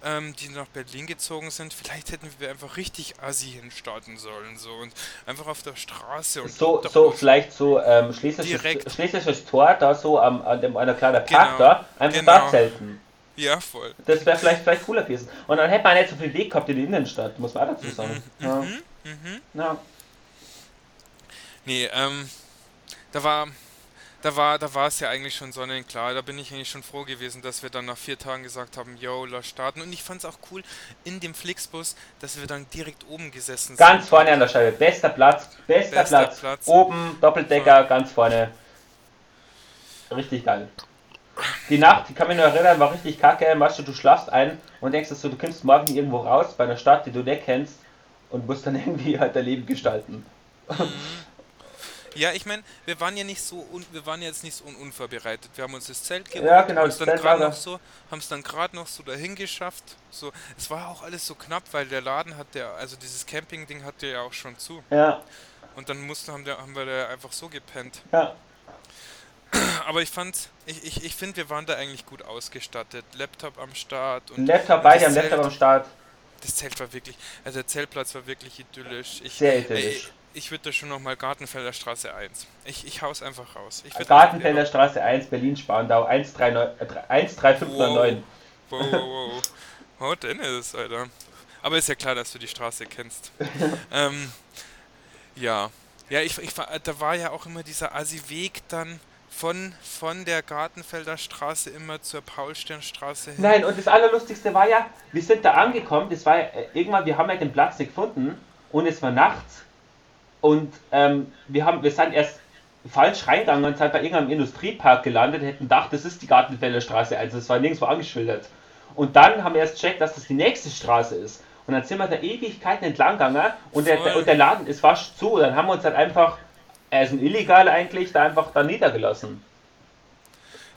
ähm, die nach Berlin gezogen sind, vielleicht hätten wir einfach richtig Assi hinstarten sollen. So und einfach auf der Straße und. So, so vielleicht so ähm, schlesisches, schlesisches Tor, da so am, an dem einer kleinen Park genau, da, einfach genau. da zelten. Ja, voll. Das wäre vielleicht, vielleicht cooler gewesen. Und dann hätte man nicht so viel Weg gehabt in die Innenstadt, muss man auch dazu sagen. Mhm, ja. Mhm, mhm. ja. Nee, ähm, da war, da war, da war es ja eigentlich schon sonnenklar. Da bin ich eigentlich schon froh gewesen, dass wir dann nach vier Tagen gesagt haben, yo, lass starten. Und ich fand es auch cool in dem Flixbus, dass wir dann direkt oben gesessen sind. Ganz vorne an der Scheibe, bester Platz, bester, bester Platz. Platz. Oben, Doppeldecker, so. ganz vorne. Richtig geil. Die Nacht, ich kann mich nur erinnern, war richtig kacke. Weißt du, du schlafst ein und denkst, dass du, du kommst morgen irgendwo raus bei einer Stadt, die du nicht kennst und musst dann irgendwie halt dein Leben gestalten. Ja, ich meine, wir waren ja nicht so un wir waren jetzt nicht so un unvorbereitet. Wir haben uns das Zelt geholt, ja, genau, haben es dann gerade noch so, haben es dann gerade noch so dahin geschafft. So, es war auch alles so knapp, weil der Laden hat der, also dieses Camping-Ding hatte ja auch schon zu. Ja. Und dann mussten haben, der, haben wir da einfach so gepennt. Ja. Aber ich fand, ich, ich, ich finde, wir waren da eigentlich gut ausgestattet. Laptop am Start und. Laptop bei dir, Laptop am Start. Das Zelt war wirklich, also der Zeltplatz war wirklich idyllisch. Ich, Sehr idyllisch. Ich würde da schon nochmal Gartenfelder Straße 1. Ich, ich hau's einfach raus. Gartenfelder Straße 1, Berlin-Spandau, 13509. Wow, wow, wow. Oh, Dennis, Alter. Aber ist ja klar, dass du die Straße kennst. ähm, ja. Ja, ich, ich war, da war ja auch immer dieser Assi-Weg dann von, von der Gartenfelder Straße immer zur Paulsternstraße hin. Nein, und das Allerlustigste war ja, wir sind da angekommen, das war ja, äh, irgendwann, wir haben ja den Platz nicht gefunden und es war nachts und ähm, wir, haben, wir sind erst falsch reingegangen und sind bei irgendeinem Industriepark gelandet, hätten gedacht, das ist die Gartenfelder Straße, also es war nirgendwo angeschildert. Und dann haben wir erst gecheckt, dass das die nächste Straße ist. Und dann sind wir da Ewigkeiten entlang gegangen und der, der, und der Laden ist fast zu. Und dann haben wir uns halt einfach, er ist ein illegal eigentlich, da einfach da niedergelassen.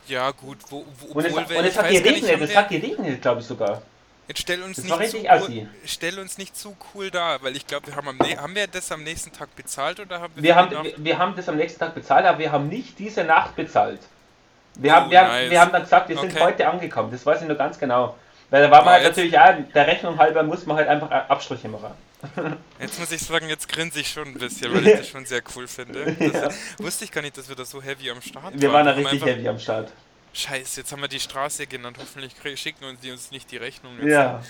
Ja, gut, wo, wo und es, und es hat geregnet, es hat geregnet, glaube ich sogar. Jetzt stell uns, nicht zu, cool, stell uns nicht zu cool da, weil ich glaube, wir haben am haben wir das am nächsten Tag bezahlt oder haben wir wir haben, wir, wir, haben das am nächsten Tag bezahlt, aber wir haben nicht diese Nacht bezahlt. Wir, oh, haben, wir, nice. haben, wir haben dann gesagt, wir sind okay. heute angekommen, das weiß ich nur ganz genau. Weil da war man halt natürlich auch, der Rechnung halber muss man halt einfach Abstriche machen. Jetzt muss ich sagen, jetzt grinse ich schon ein bisschen, weil ich das schon sehr cool finde. ja. wusste ich gar nicht, dass wir da so heavy am Start waren. Wir waren da richtig heavy am Start. Scheiße, jetzt haben wir die Straße genannt. Hoffentlich schicken uns die uns nicht die Rechnung. Jetzt. Ja.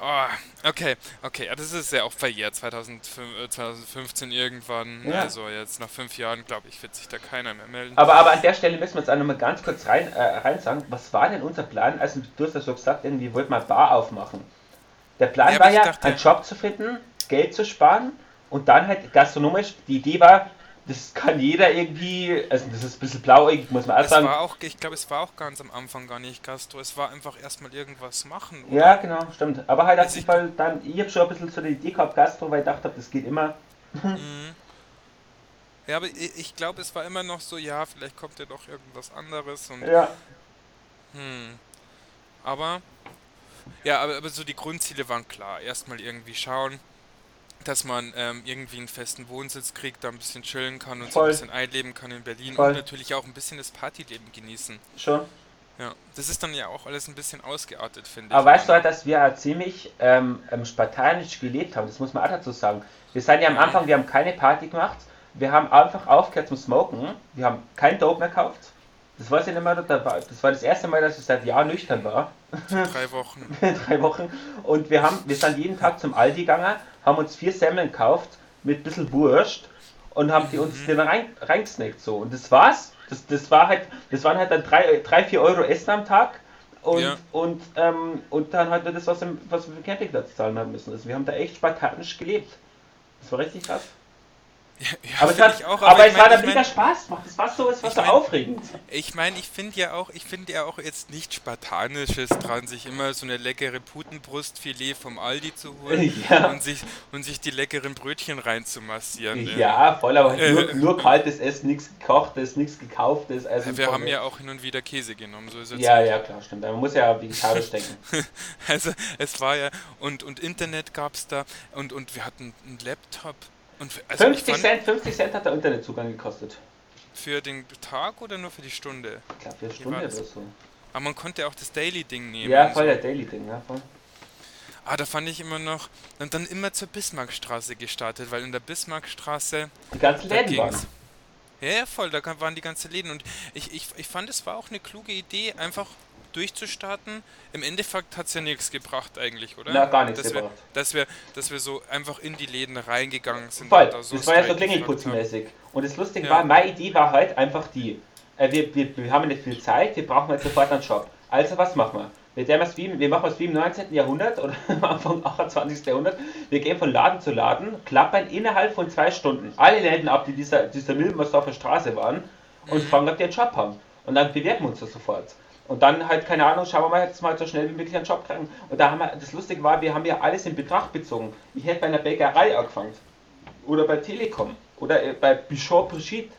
Oh, okay, okay. Ja, das ist ja auch verjährt. 2015 äh, irgendwann. Ja. Also jetzt nach fünf Jahren, glaube ich, wird sich da keiner mehr melden. Aber, aber an der Stelle müssen wir jetzt auch nochmal ganz kurz rein, äh, rein sagen, was war denn unser Plan? Also du hast ja so gesagt, irgendwie wollten wir Bar aufmachen. Der Plan ja, war ja, dachte, einen Job zu finden, Geld zu sparen und dann halt gastronomisch, die Idee war, das kann jeder irgendwie, also das ist ein bisschen blauäugig, muss man auch es sagen. War auch, ich glaube, es war auch ganz am Anfang gar nicht Gastro, es war einfach erstmal irgendwas machen. Oder? Ja, genau, stimmt. Aber halt auf jeden Fall dann, ich habe schon ein bisschen so die Idee gehabt, Gastro, weil ich dachte, das geht immer. Mhm. Ja, aber ich, ich glaube, es war immer noch so, ja, vielleicht kommt ja doch irgendwas anderes und. Ja. Hm. Aber, ja, aber, aber so die Grundziele waren klar. Erstmal irgendwie schauen, dass man ähm, irgendwie einen festen Wohnsitz kriegt, da ein bisschen chillen kann und Voll. so ein bisschen einleben kann in Berlin Voll. und natürlich auch ein bisschen das Partyleben genießen. Schon. Ja, das ist dann ja auch alles ein bisschen ausgeartet, finde ich. Aber weißt du, dass wir ziemlich ähm, ähm, spartanisch gelebt haben, das muss man auch dazu sagen. Wir sind ja am Anfang, wir haben keine Party gemacht, wir haben einfach aufgehört zum Smoken, wir haben kein Dope mehr gekauft. Das weiß ich nicht mehr, das war das erste Mal, dass ich seit Jahren nüchtern war. Drei Wochen. Drei Wochen. Und wir haben, wir sind jeden Tag zum Aldi gegangen, haben uns vier Semmeln gekauft mit ein bisschen Wurst und haben die uns mhm. den rein, reingesnackt so. Und das war's. Das, das war halt, das waren halt dann 3, 4 Euro Essen am Tag und, ja. und, ähm, und dann halt das, was, im, was wir für den Campingplatz zahlen haben müssen. Also wir haben da echt spartanisch gelebt. Das war richtig krass. Ja, ja, aber es, hat, auch, aber, aber es mein, hat mega mein, Spaß gemacht. Es war so, es war so mein, aufregend. Ich meine, ich finde ja auch, ich finde ja auch jetzt nichts Spartanisches dran, sich immer so eine leckere Putenbrustfilet vom Aldi zu holen ja. und, sich, und sich die leckeren Brötchen reinzumassieren. Ja, voll, aber äh, nur, nur, kaltes Essen, nichts gekochtes, nichts gekauftes. Also wir haben ja auch hin und wieder Käse genommen, so ist es. Ja, ja, klar, stimmt. Man muss ja vegetarisch denken. also es war ja, und, und Internet gab es da und, und wir hatten einen Laptop und also 50, Cent, 50 Cent hat der Internetzugang gekostet. Für den Tag oder nur für die Stunde? Ich glaube für die Stunde oder so. Aber man konnte auch das Daily-Ding nehmen. Ja, voll so. der Daily-Ding, ja, voll. Ah, da fand ich immer noch. Und dann immer zur Bismarckstraße gestartet, weil in der Bismarckstraße. Die ganzen Läden waren. Ja, ja, voll, da waren die ganzen Läden. Und ich, ich, ich fand, es war auch eine kluge Idee, einfach durchzustarten. Im Endeffekt hat es ja nichts gebracht eigentlich, oder? Na, gar nichts dass gebracht. Wir, dass, wir, dass wir so einfach in die Läden reingegangen sind. Voll, da so das war ja so klingelputzmäßig. Und das Lustige ja. war, meine Idee war halt einfach die, äh, wir, wir, wir haben nicht viel Zeit, wir brauchen jetzt sofort einen Shop. Also was machen wir? Wir, wie, wir machen es wie im 19. Jahrhundert oder am Anfang 28. Jahrhundert. Wir gehen von Laden zu Laden, klappern innerhalb von zwei Stunden alle Läden ab, die dieser, dieser Milbersdorfer Straße waren und mhm. fragen, ob die einen Shop haben. Und dann bewerben wir uns das sofort. Und dann halt, keine Ahnung, schauen wir mal jetzt mal so schnell wie möglich einen Job kriegen. Und da haben wir, das Lustige war, wir haben ja alles in Betracht bezogen. Ich hätte bei einer Bäckerei angefangen. Oder bei Telekom. Oder äh, bei Bichot Brigitte.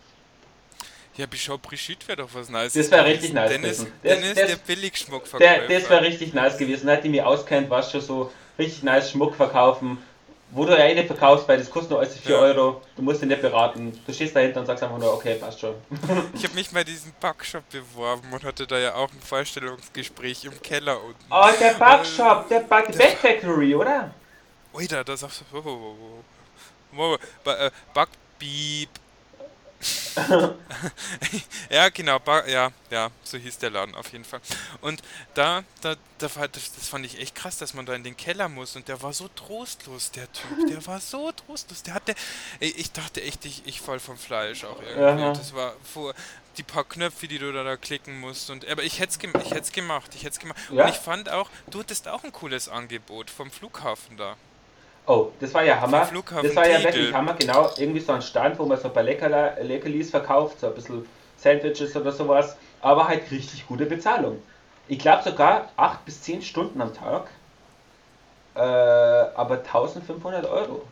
Ja, Bichot Brigitte wäre doch was Nice. Das wäre richtig nice Dennis, gewesen. Dennis, das, der Billigschmuckverkäufer. Der, das wäre richtig nice gewesen. Hätte ich mich auskennt, was schon so richtig nice Schmuck verkaufen wo du ja eh nicht verkaufst, weil das kostet nur alles 4 ja. Euro, du musst ihn nicht beraten. Du stehst dahinter und sagst einfach nur, okay, passt schon. Ich habe mich mal diesen Backshop beworben und hatte da ja auch ein Vorstellungsgespräch im Keller unten. Oh, der Backshop, der Back Back Factory, oder? Oida, das ist auch so. Backbeep. ja, genau, ja, ja, so hieß der Laden auf jeden Fall. Und da, da, da das, das fand ich echt krass, dass man da in den Keller muss und der war so trostlos, der Typ, der war so trostlos, der hatte, ich dachte echt, ich, ich fall vom Fleisch auch irgendwie. Aha. Das war vor, die paar Knöpfe, die du da, da klicken musst. Und, aber ich hätte es ich gemacht, ich hätte gemacht. Ja. Und ich fand auch, du hattest auch ein cooles Angebot vom Flughafen da. Oh, das war ja Hammer. Das war ja wirklich Hammer, genau. Irgendwie so ein Stand, wo man so ein paar Leckerla, Leckerlis verkauft, so ein bisschen Sandwiches oder sowas. Aber halt richtig gute Bezahlung. Ich glaube sogar 8 bis 10 Stunden am Tag. Äh, aber 1500 Euro.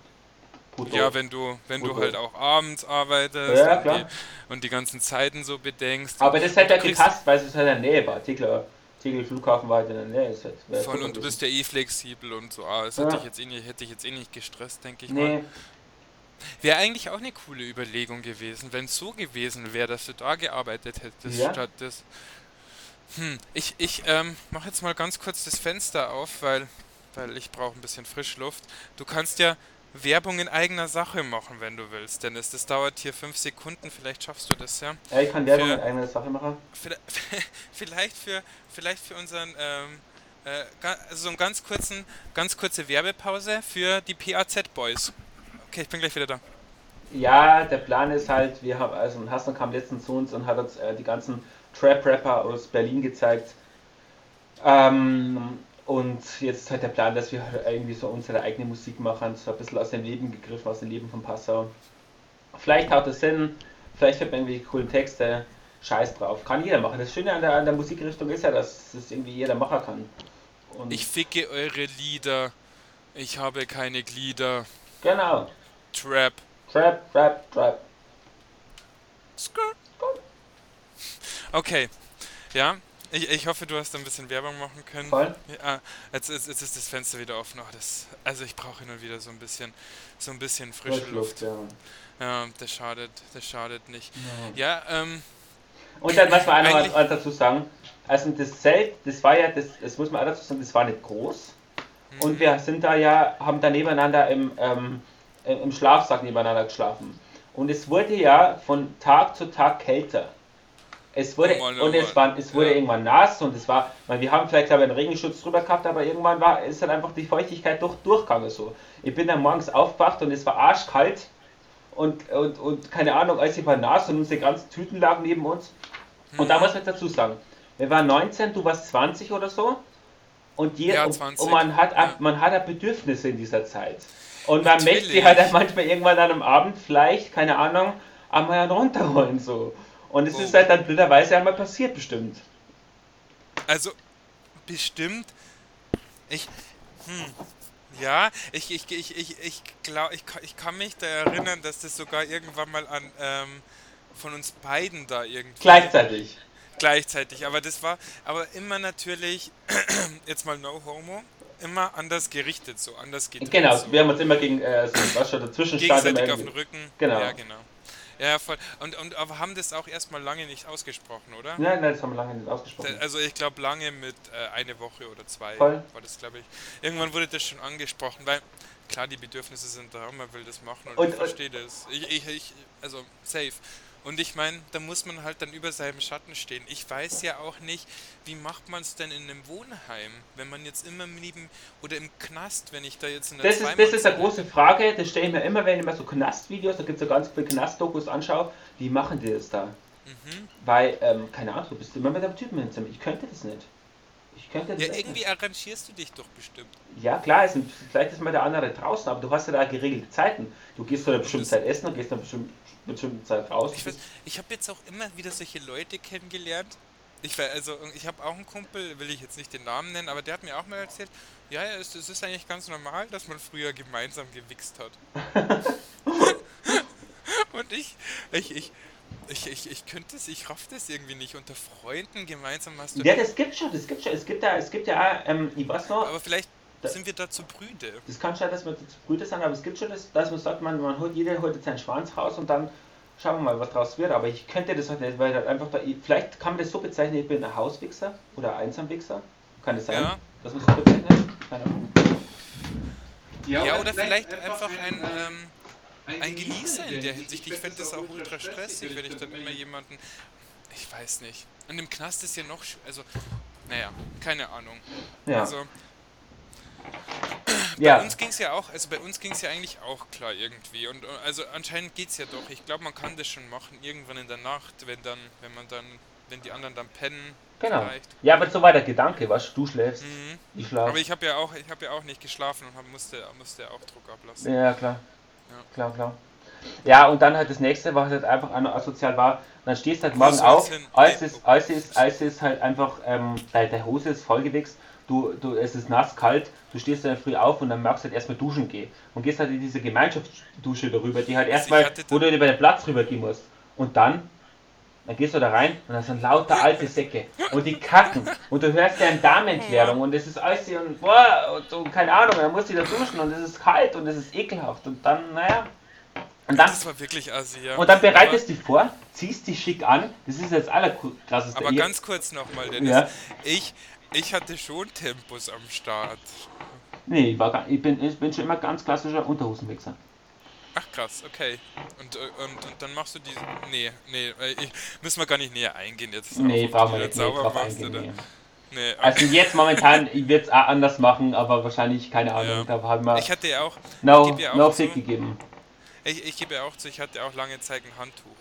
Brutto. Ja, wenn du, wenn du halt auch abends arbeitest ja, und, die, und, die, ganzen Zeiten so bedenkst. Aber das hätte ja gepasst, weil es halt in der Nähe war, Tickler. Tegel Flughafen war halt in der Nähe. Ist halt, Voll, und du bist ja eh flexibel und so. Ah, das ja. hätte, ich jetzt eh nicht, hätte ich jetzt eh nicht gestresst, denke ich nee. mal. Wäre eigentlich auch eine coole Überlegung gewesen, wenn es so gewesen wäre, dass du da gearbeitet hättest, ja. statt des. Hm, ich, ich ähm, mache jetzt mal ganz kurz das Fenster auf, weil, weil ich brauche ein bisschen Frischluft. Du kannst ja Werbung in eigener Sache machen, wenn du willst, Dennis. Das dauert hier fünf Sekunden, vielleicht schaffst du das, ja? Ja, ich kann Werbung für, in eigener Sache machen. Vielleicht für, vielleicht für unseren, ähm, äh, also so einen ganz kurzen, ganz kurze Werbepause für die PAZ Boys. Okay, ich bin gleich wieder da. Ja, der Plan ist halt, wir haben, also Hassan kam letztens zu uns und hat uns äh, die ganzen Trap-Rapper aus Berlin gezeigt. Ähm, und jetzt ist halt der Plan, dass wir halt irgendwie so unsere eigene Musik machen, so ein bisschen aus dem Leben gegriffen, aus dem Leben von Passau. Vielleicht haut es Sinn, vielleicht hat man irgendwie coolen Texte, scheiß drauf. Kann jeder machen. Das Schöne an der, an der Musikrichtung ist ja, dass es irgendwie jeder machen kann. Und ich ficke eure Lieder, ich habe keine Glieder. Genau. Trap. Trap, Trap, Trap. Okay, ja, Ich, ich hoffe, du hast ein bisschen Werbung machen können. Voll. Ja, jetzt, jetzt, jetzt ist das Fenster wieder offen. Oh, das, also ich brauche nur wieder so ein bisschen, so ein bisschen frische Luft. Luft. Ja. ja, das schadet, das schadet nicht. Ja, ja ähm. Und dann muss man auch noch dazu sagen, also das Zelt, das war ja, das, das muss man auch dazu sagen, das war nicht groß. Mhm. Und wir sind da ja, haben da nebeneinander im, ähm, im Schlafsack nebeneinander geschlafen. Und es wurde ja von Tag zu Tag kälter. Es wurde, oh Mann, oh und es, war, es wurde ja. irgendwann nass und es war, man, wir haben vielleicht ich, einen Regenschutz drüber gehabt, aber irgendwann war es halt einfach die Feuchtigkeit durch, durchgegangen so. Ich bin dann morgens aufgewacht und es war arschkalt und, und, und keine Ahnung, als ich war nass und unsere ganzen Tüten lagen neben uns. Und da mhm. muss man dazu sagen, wir waren 19, du warst 20 oder so und, je, ja, und, und man, hat, ja. man hat Bedürfnisse in dieser Zeit. Und man möchte sie halt manchmal irgendwann dann am Abend vielleicht, keine Ahnung, einmal runterholen so. Und es oh. ist halt dann blöderweise einmal passiert, bestimmt. Also, bestimmt. Ich. Hm. Ja, ich, ich, ich, ich, ich glaube, ich, ich kann mich da erinnern, dass das sogar irgendwann mal an ähm, von uns beiden da irgendwie. Gleichzeitig. Gleichzeitig, aber das war, aber immer natürlich, jetzt mal no homo, immer anders gerichtet, so anders geht Genau, so. wir haben uns immer gegen, äh, so, was schon dazwischen Gegenseitig auf den Rücken. Genau. Ja, genau. Ja, voll. Und, und aber haben das auch erstmal lange nicht ausgesprochen, oder? Nein, nein, das haben wir lange nicht ausgesprochen. Also ich glaube lange mit äh, eine Woche oder zwei voll. war das, glaube ich. Irgendwann wurde das schon angesprochen, weil klar, die Bedürfnisse sind da, man will das machen und, und ich verstehe das. Ich, ich, ich, also safe. Und ich meine, da muss man halt dann über seinem Schatten stehen. Ich weiß ja auch nicht, wie macht man es denn in einem Wohnheim, wenn man jetzt immer neben oder im Knast, wenn ich da jetzt in der Das ist, das ist eine große Frage, das stelle ich mir immer, wenn ich mir so Knastvideos, da gibt es ja ganz viele Knastdokus anschaue, wie machen die das da? Mhm. Weil, ähm, keine Ahnung, du bist immer mit einem Typen im Zimmer. Ich könnte das nicht. Ich könnte das ja, irgendwie nicht. arrangierst du dich doch bestimmt. Ja, klar, ist, vielleicht ist mal der andere draußen, aber du hast ja da geregelte Zeiten. Du gehst zu einer bestimmten Zeit essen und gehst zu einer bestimmten bestimmten Zeit raus. Ich, ich habe jetzt auch immer wieder solche Leute kennengelernt. Ich also ich habe auch einen Kumpel, will ich jetzt nicht den Namen nennen, aber der hat mir auch mal erzählt, ja, ja es, es ist eigentlich ganz normal, dass man früher gemeinsam gewichst hat. Und ich, ich, ich, ich, ich, ich könnte es, ich raff das irgendwie nicht. Unter Freunden gemeinsam hast du. Ja, das gibt schon, das gibt schon. Es gibt ja, es gibt ja, ähm, ich weiß noch. Aber vielleicht sind wir da zu brüde. Das kann schon, dass wir zu brüde sind, aber es gibt schon das, dass man sagt, man, man holt, jeder holt seinen Schwanz raus und dann schauen wir mal, was draus wird. Aber ich könnte das halt nicht, weil halt einfach da, vielleicht kann man das so bezeichnen, ich bin ein Hauswichser oder ein Einsamwichser. Kann es sein, ja. dass man so bezeichnet? Keine Ahnung. Ja, ja, oder vielleicht, vielleicht einfach ein, ähm, ein Genießer in der Hinsicht. Ich fände das auch ultra stressig, wenn ich dann immer jemanden. Ich weiß nicht. Und im Knast ist ja noch. Also, naja, keine Ahnung. Ja. Also, ja. Bei uns ging es ja auch, also bei uns ging es ja eigentlich auch klar irgendwie. Und also anscheinend geht es ja doch. Ich glaube, man kann das schon machen, irgendwann in der Nacht, wenn dann, wenn man dann, wenn die anderen dann pennen. Genau. Vielleicht. Ja, aber so war der Gedanke, was du schläfst. Mhm. Ich schlafe. Aber ich habe ja auch, ich habe ja auch nicht geschlafen und hab, musste, musste auch Druck ablassen. Ja, klar. Ja. Klar, klar. Ja, und dann halt das nächste, was halt einfach asozial war, dann stehst du halt morgen auf, als es, als es, als es halt einfach, ähm, deine Hose ist vollgewichst du, du, es ist nass, kalt, du stehst dann früh auf und dann magst du halt erstmal duschen gehen. Und gehst halt in diese Gemeinschaftsdusche darüber, die halt erstmal, wo du über den Platz rüber gehen musst. Und dann, dann gehst du da rein und da sind lauter alte Säcke. Und die kacken. Und du hörst deren Darmentleerung und es ist alles und boah, und so, keine Ahnung, dann musst du da duschen und es ist kalt und es ist ekelhaft. Und dann, naja. Und dann, das war wirklich assi, ja. Und dann bereitest du dich vor, ziehst dich schick an. Das ist jetzt allerkrasseste. Aber ganz kurz nochmal, Dennis. Ja. Ich, ich hatte schon Tempos am Start. Nee, ich, war, gar, ich, bin, ich bin schon immer ganz klassischer Unterhosenwichser. Ach krass, okay. Und, äh, und, und dann machst du die. Nee, nee, ich, müssen wir gar nicht näher eingehen jetzt. Nee, brauchen wir nicht näher drauf eingehen. Nee, okay. Also jetzt momentan, ich würde es anders machen, aber wahrscheinlich, keine Ahnung, ja. da haben wir. Ich hatte ja auch. No, ja auch no so, gegeben. Ich, ich gebe ja auch zu, ich hatte auch lange Zeit ein Handtuch.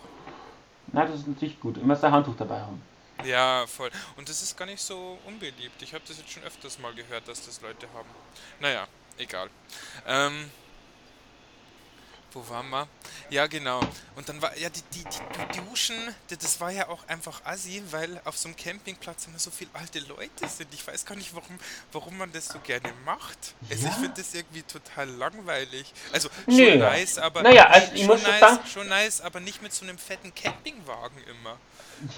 Na, das ist natürlich gut. Immer ein Handtuch dabei haben. Ja, voll. Und das ist gar nicht so unbeliebt. Ich habe das jetzt schon öfters mal gehört, dass das Leute haben. Naja, egal. Ähm, wo waren wir? Ja, genau. Und dann war, ja, die, die, die, Duschen, das war ja auch einfach assi, weil auf so einem Campingplatz immer so viele alte Leute sind. Ich weiß gar nicht, warum, warum man das so gerne macht. Also ich finde das irgendwie total langweilig. Also schon Nö. nice, aber naja, also ich schon, muss nice, sagen, schon nice, aber nicht mit so einem fetten Campingwagen immer.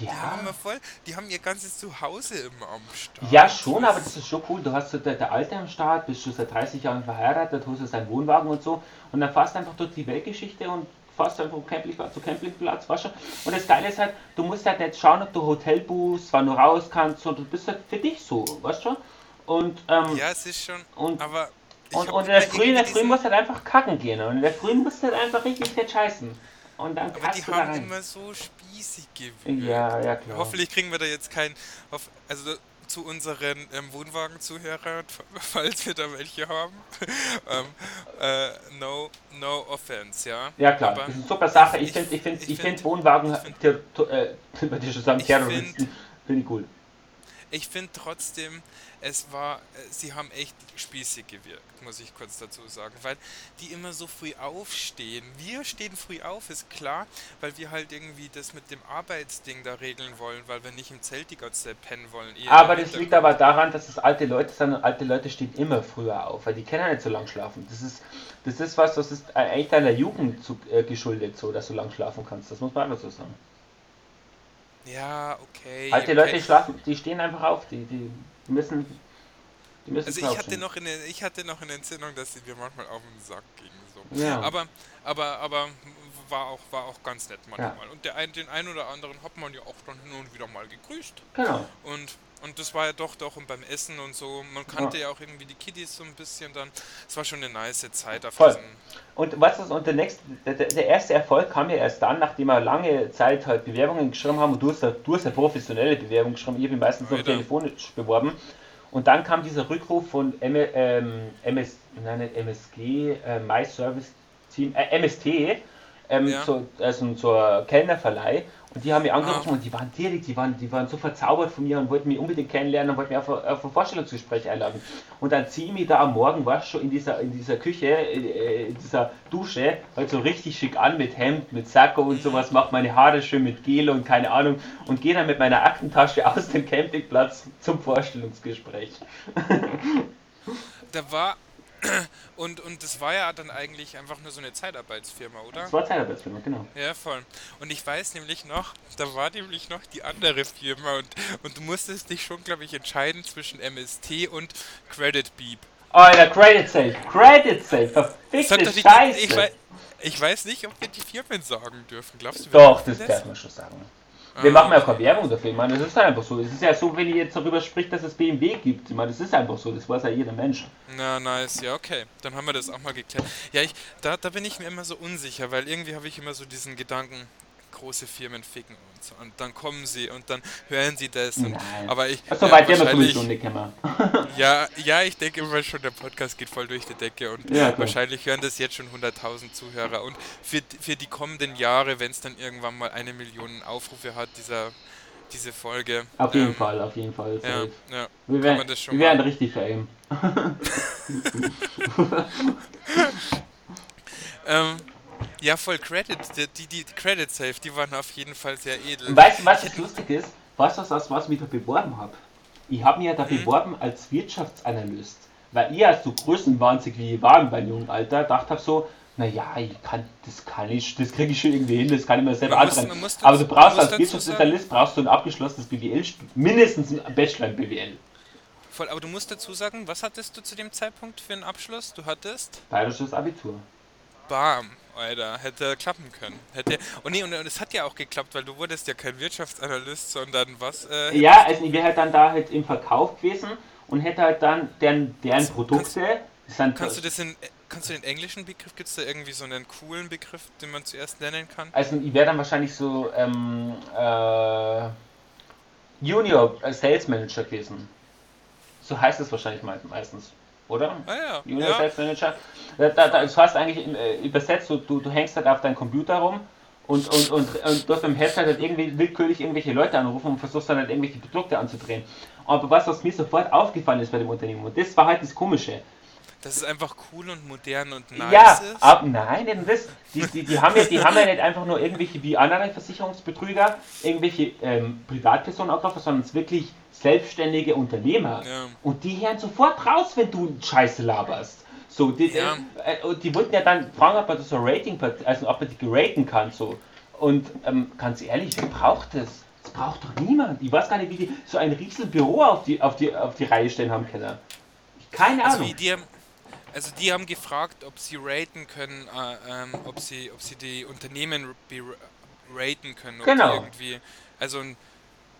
Ja. Die haben voll, die haben ihr ganzes Zuhause immer am Start. Ja, schon, aber das ist schon cool. Du hast so der, der Alte am Start, bist schon seit 30 Jahren verheiratet, hast du seinen Wohnwagen und so und dann fährst du einfach durch die Weltgeschichte und fährst einfach vom Campingplatz zu Campingplatz, weißt du? Und das Geile ist halt, du musst halt nicht schauen, ob du Hotel buchst, wann du raus kannst, sondern du bist halt für dich so, weißt du? Und, ähm, ja, es ist schon, und, aber und, und in der Früh, in der Früh musst du halt einfach kacken gehen und in der Früh musst du halt einfach richtig fett scheißen. Und dann aber die haben immer so spießig gewirkt. Ja, ja, klar. Hoffentlich kriegen wir da jetzt kein, also zu unseren ähm, Wohnwagen-Zuhörern, falls wir da welche haben. ähm, äh, no, no offense, ja. Ja klar, Aber das ist eine super Sache. Ich, finde ich find, ich find, find Wohnwagen, ich find, äh, würde ich schon sagen, Terroristen, finde ich cool. Ich finde trotzdem, es war, äh, sie haben echt spießig gewirkt, muss ich kurz dazu sagen, weil die immer so früh aufstehen. Wir stehen früh auf, ist klar, weil wir halt irgendwie das mit dem Arbeitsding da regeln wollen, weil wir nicht im Zelt die ganze Zeit pennen wollen. Aber das liegt aber daran, dass es alte Leute sind und alte Leute stehen immer früher auf, weil die können ja nicht so lang schlafen. Das ist, das ist was, das ist eigentlich deiner Jugend zu, äh, geschuldet, so dass du lang schlafen kannst. Das muss man einfach so sagen. Ja, okay. Alte okay. Leute schlafen, die stehen einfach auf, die, die müssen. Die müssen also ich hatte, noch eine, ich hatte noch eine Entzündung, dass sie mir manchmal auf den Sack ging. So. Ja. Aber, aber, aber war auch, war auch ganz nett manchmal. Ja. Und der ein, den einen oder anderen hat man ja auch dann hin und wieder mal gegrüßt. Genau. Und und das war ja doch doch und beim Essen und so. Man kannte ja, ja auch irgendwie die Kiddies so ein bisschen dann. Es war schon eine nice Zeit auf Voll. Und was ist, und der nächste, der, der, erste Erfolg kam ja erst dann, nachdem wir lange Zeit halt Bewerbungen geschrieben haben und du hast ja, du hast ja professionelle Bewerbungen geschrieben, ich habe meistens noch telefonisch beworben. Und dann kam dieser Rückruf von M ähm, MS, nein, nicht MSG, äh, My Service Team, äh, MST, ähm, ja. zu, also zur Kellnerverleih und die haben mich angerufen und die waren direkt, die waren, die waren so verzaubert von mir und wollten mich unbedingt kennenlernen und wollten mich auf, auf ein Vorstellungsgespräch einladen. Und dann ziehe ich mich da am Morgen, war schon in dieser, in dieser Küche, äh, in dieser Dusche, halt so richtig schick an mit Hemd, mit Sakko und sowas, mache meine Haare schön mit Gel und keine Ahnung und gehe dann mit meiner Aktentasche aus dem Campingplatz zum Vorstellungsgespräch. Da war und, und das war ja dann eigentlich einfach nur so eine Zeitarbeitsfirma, oder? Das war Zeitarbeitsfirma, genau. Ja, voll. Und ich weiß nämlich noch, da war nämlich noch die andere Firma und, und du musstest dich schon, glaube ich, entscheiden zwischen MST und Credit Beep. Alter, Credit Safe, Credit Safe, verfickte Scheiße. Ich, ich, ich, weiß nicht, ob wir die Firmen sagen dürfen, glaubst du? Doch, das, das darf man schon sagen. Wir machen ja keine Werbung dafür. Ich meine, das ist halt einfach so. Es ist ja so, wenn ihr jetzt darüber spricht, dass es BMW gibt. Ich meine, das ist einfach so. Das weiß ja jeder Mensch. Na, nice. Ja, okay. Dann haben wir das auch mal geklärt. Ja, ich, da, da bin ich mir immer so unsicher, weil irgendwie habe ich immer so diesen Gedanken, große Firmen ficken und so. Und dann kommen sie und dann hören sie das. Und, aber ich. Achso, weit ja, sowieso nicht ja, ja, ich denke immer schon, der Podcast geht voll durch die Decke und ja, wahrscheinlich hören das jetzt schon 100.000 Zuhörer. Und für, für die kommenden Jahre, wenn es dann irgendwann mal eine Million Aufrufe hat, dieser diese Folge. Auf jeden ähm, Fall, auf jeden Fall. Ja, ja, wir werden, wir werden richtig fame. ähm, ja, voll Credit. Die, die, die Credit Safe, die waren auf jeden Fall sehr edel. Weißt du, was das lustig ist? Weißt du, was, was ich mich da beworben habe? Ich habe mich ja da hm? beworben als Wirtschaftsanalyst. Weil ich als so größenwahnsinnig wie ich war in meinem jungen Alter, dachte habe so, naja, ich kann, das kann ich, das kriege ich schon irgendwie hin, das kann ich mir selber antreiben. Aber du brauchst als Wirtschaftsanalyst brauchst du ein abgeschlossenes BWL, mindestens ein Bachelor in BWL. Voll, aber du musst dazu sagen, was hattest du zu dem Zeitpunkt für einen Abschluss? Du hattest? Bayerisches Abitur. Bam. Alter, hätte klappen können. Hätte, und nee, und, und es hat ja auch geklappt, weil du wurdest ja kein Wirtschaftsanalyst, sondern was? Äh, ja, also ich wäre halt dann da halt im Verkauf gewesen und hätte halt dann deren, deren Produkte. Kannst, kannst du das in kannst du den englischen Begriff, gibt es da irgendwie so einen coolen Begriff, den man zuerst nennen kann? Also ich wäre dann wahrscheinlich so ähm, äh, Junior Sales Manager gewesen. So heißt es wahrscheinlich meistens oder? Ah, ja. Junior ja. Sales Manager. Da, da, das heißt eigentlich äh, übersetzt, du, du, du hängst halt auf deinem Computer rum und, und, und, und durch im Headset halt irgendwie willkürlich irgendwelche Leute anrufen und versuchst dann halt irgendwelche Produkte anzudrehen. Aber was, was mir sofort aufgefallen ist bei dem Unternehmen, und das war halt das Komische, dass es einfach cool und modern und nice ja, ist? Ja, nein, eben das. Die, die, die, haben ja, die haben ja nicht einfach nur irgendwelche wie andere Versicherungsbetrüger, irgendwelche ähm, Privatpersonen angreifen, sondern es wirklich selbstständige Unternehmer. Ja. Und die hören sofort raus, wenn du Scheiße laberst. So, die, ja. äh, die wollten ja dann fragen, ob man das so Rating, also ob man die geraten kann. So. Und ähm, ganz ehrlich, wer braucht das? Das braucht doch niemand. Ich weiß gar nicht, wie die so ein Riesenbüro auf die, auf die, auf die Reihe stellen haben können. Keine also Ahnung. Die, also die haben gefragt, ob sie raten können, äh, ähm, ob sie, ob sie die Unternehmen raten können, genau. irgendwie, also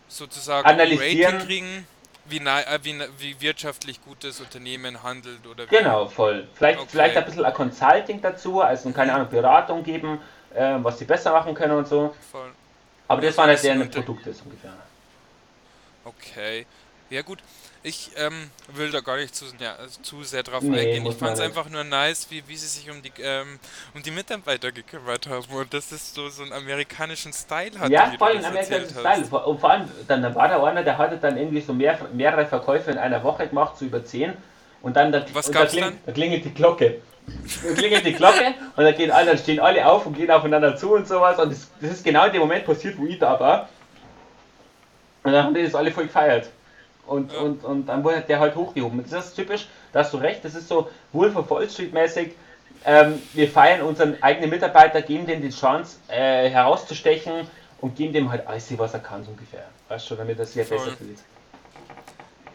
sozusagen Analysieren. Rating kriegen, wie, äh, wie, wie wirtschaftlich gut das Unternehmen handelt oder Genau, voll. Vielleicht, okay. vielleicht ein bisschen ein Consulting dazu, also keine Ahnung, Beratung geben, äh, was sie besser machen können und so. Voll. Aber das waren halt deren Produkte so ungefähr. Okay. Ja gut, ich ähm, will da gar nicht zu, ja, zu sehr drauf nee, eingehen. Ich fand es einfach nur nice, wie, wie sie sich um die, ähm, um die Mitarbeiter gekümmert haben und dass es so, so einen amerikanischen Style hat. Ja, voll einen amerikanischen Style. Und vor allem, dann war da einer, der hatte dann irgendwie so mehr, mehrere Verkäufe in einer Woche gemacht, so über zehn. Und dann da, Was und da, kling, dann? da klingelt die Glocke. Da klingelt die Glocke und dann, gehen alle, dann stehen alle auf und gehen aufeinander zu und sowas. Und das, das ist genau der Moment passiert, wo ich da war. Und dann haben die das alle voll gefeiert. Und, ja. und, und dann wurde der halt hochgehoben. Das ist typisch, da hast du recht, das ist so Wolf of Wall Street mäßig. Ähm, wir feiern unseren eigenen Mitarbeiter, geben dem die Chance äh, herauszustechen und geben dem halt alles, was er kann, so ungefähr. Weißt du, damit er sich besser fühlt.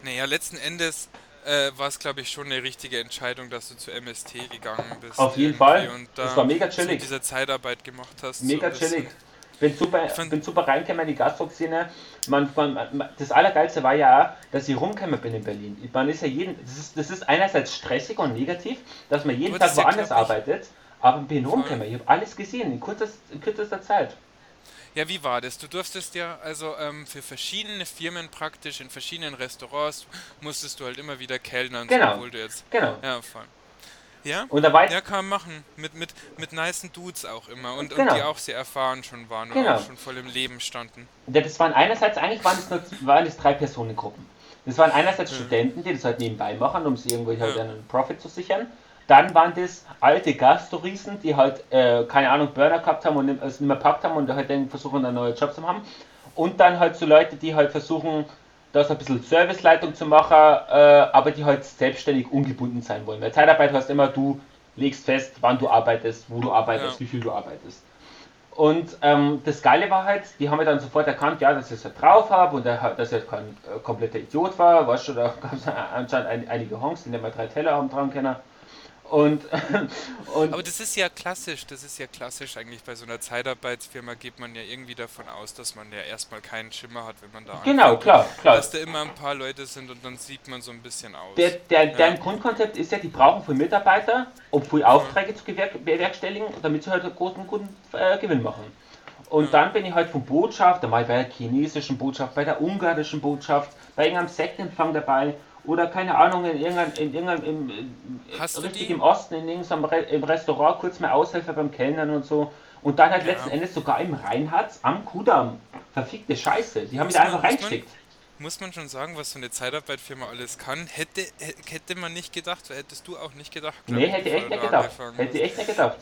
Naja, letzten Endes äh, war es, glaube ich, schon eine richtige Entscheidung, dass du zu MST gegangen bist. Auf jeden Fall. Und da das war mega chillig. So diese Zeitarbeit gemacht hast. Mega so chillig bin super, ich bin super reingekommen in die Gastro-Szene. Man, man, das Allergeilste war ja dass ich rumgekommen bin in Berlin. Man ist ja jeden, das ist, das ist einerseits stressig und negativ, dass man jeden Tag woanders ja arbeitet, aber ich bin rumgekommen. Ich habe alles gesehen in, kurzes, in kürzester Zeit. Ja, wie war das? Du durftest ja also ähm, für verschiedene Firmen praktisch in verschiedenen Restaurants musstest du halt immer wieder kellnern, genau. obwohl du jetzt. Genau. Ja, voll. Ja? Und da war ja, kann man machen. Mit, mit, mit nicen Dudes auch immer. Und, genau. und die auch sehr erfahren schon waren und genau. auch schon voll im Leben standen. Ja, das waren einerseits, eigentlich waren es nur waren das drei Personengruppen. Das waren einerseits mhm. Studenten, die das halt nebenbei machen, um sich irgendwie halt einen Profit zu sichern. Dann waren das alte Gastoriesen, die halt, äh, keine Ahnung, Burner gehabt haben und es nicht mehr gepackt haben und halt dann versuchen, einen neuen Job zu haben. Und dann halt so Leute, die halt versuchen, da so ein bisschen Serviceleitung zu machen, äh, aber die halt selbstständig ungebunden sein wollen. Weil Zeitarbeit heißt immer, du legst fest, wann du arbeitest, wo du arbeitest, ja. wie viel du arbeitest. Und ähm, das Geile war halt, die haben mir dann sofort erkannt, ja, dass ich es halt drauf habe und dass ich halt kein äh, kompletter Idiot war. Weißt du, da gab es anscheinend ein, einige Honks, die nicht mal drei Teller haben dran können. Und, und Aber das ist ja klassisch, das ist ja klassisch eigentlich bei so einer Zeitarbeitsfirma geht man ja irgendwie davon aus, dass man ja erstmal keinen Schimmer hat, wenn man da Genau, anfängt, klar, klar. Dass da immer ein paar Leute sind und dann sieht man so ein bisschen aus. Der, der, ja. Deren Grundkonzept ist ja, die brauchen viel Mitarbeiter, um viel Aufträge ja. zu bewerkstelligen, damit sie halt einen guten, guten äh, Gewinn machen. Und ja. dann bin ich halt von Botschaft, da war ich bei der chinesischen Botschaft, bei der ungarischen Botschaft, bei irgendeinem Sektempfang dabei oder keine Ahnung, in irgendeinem, in irgendeinem im, richtig im Osten, in irgendeinem Re im Restaurant kurz mal Aushelfer beim Kellnern und so. Und dann halt ja. letzten Endes sogar im Reinhardt am Kudamm. Verfickte Scheiße. Die haben mich einfach reingesteckt. Muss man schon sagen, was so eine Zeitarbeitfirma alles kann. Hätte, hätte man nicht gedacht, hättest du auch nicht gedacht. Nee, hätte ich echt nicht gedacht. Hätte ich echt nicht gedacht.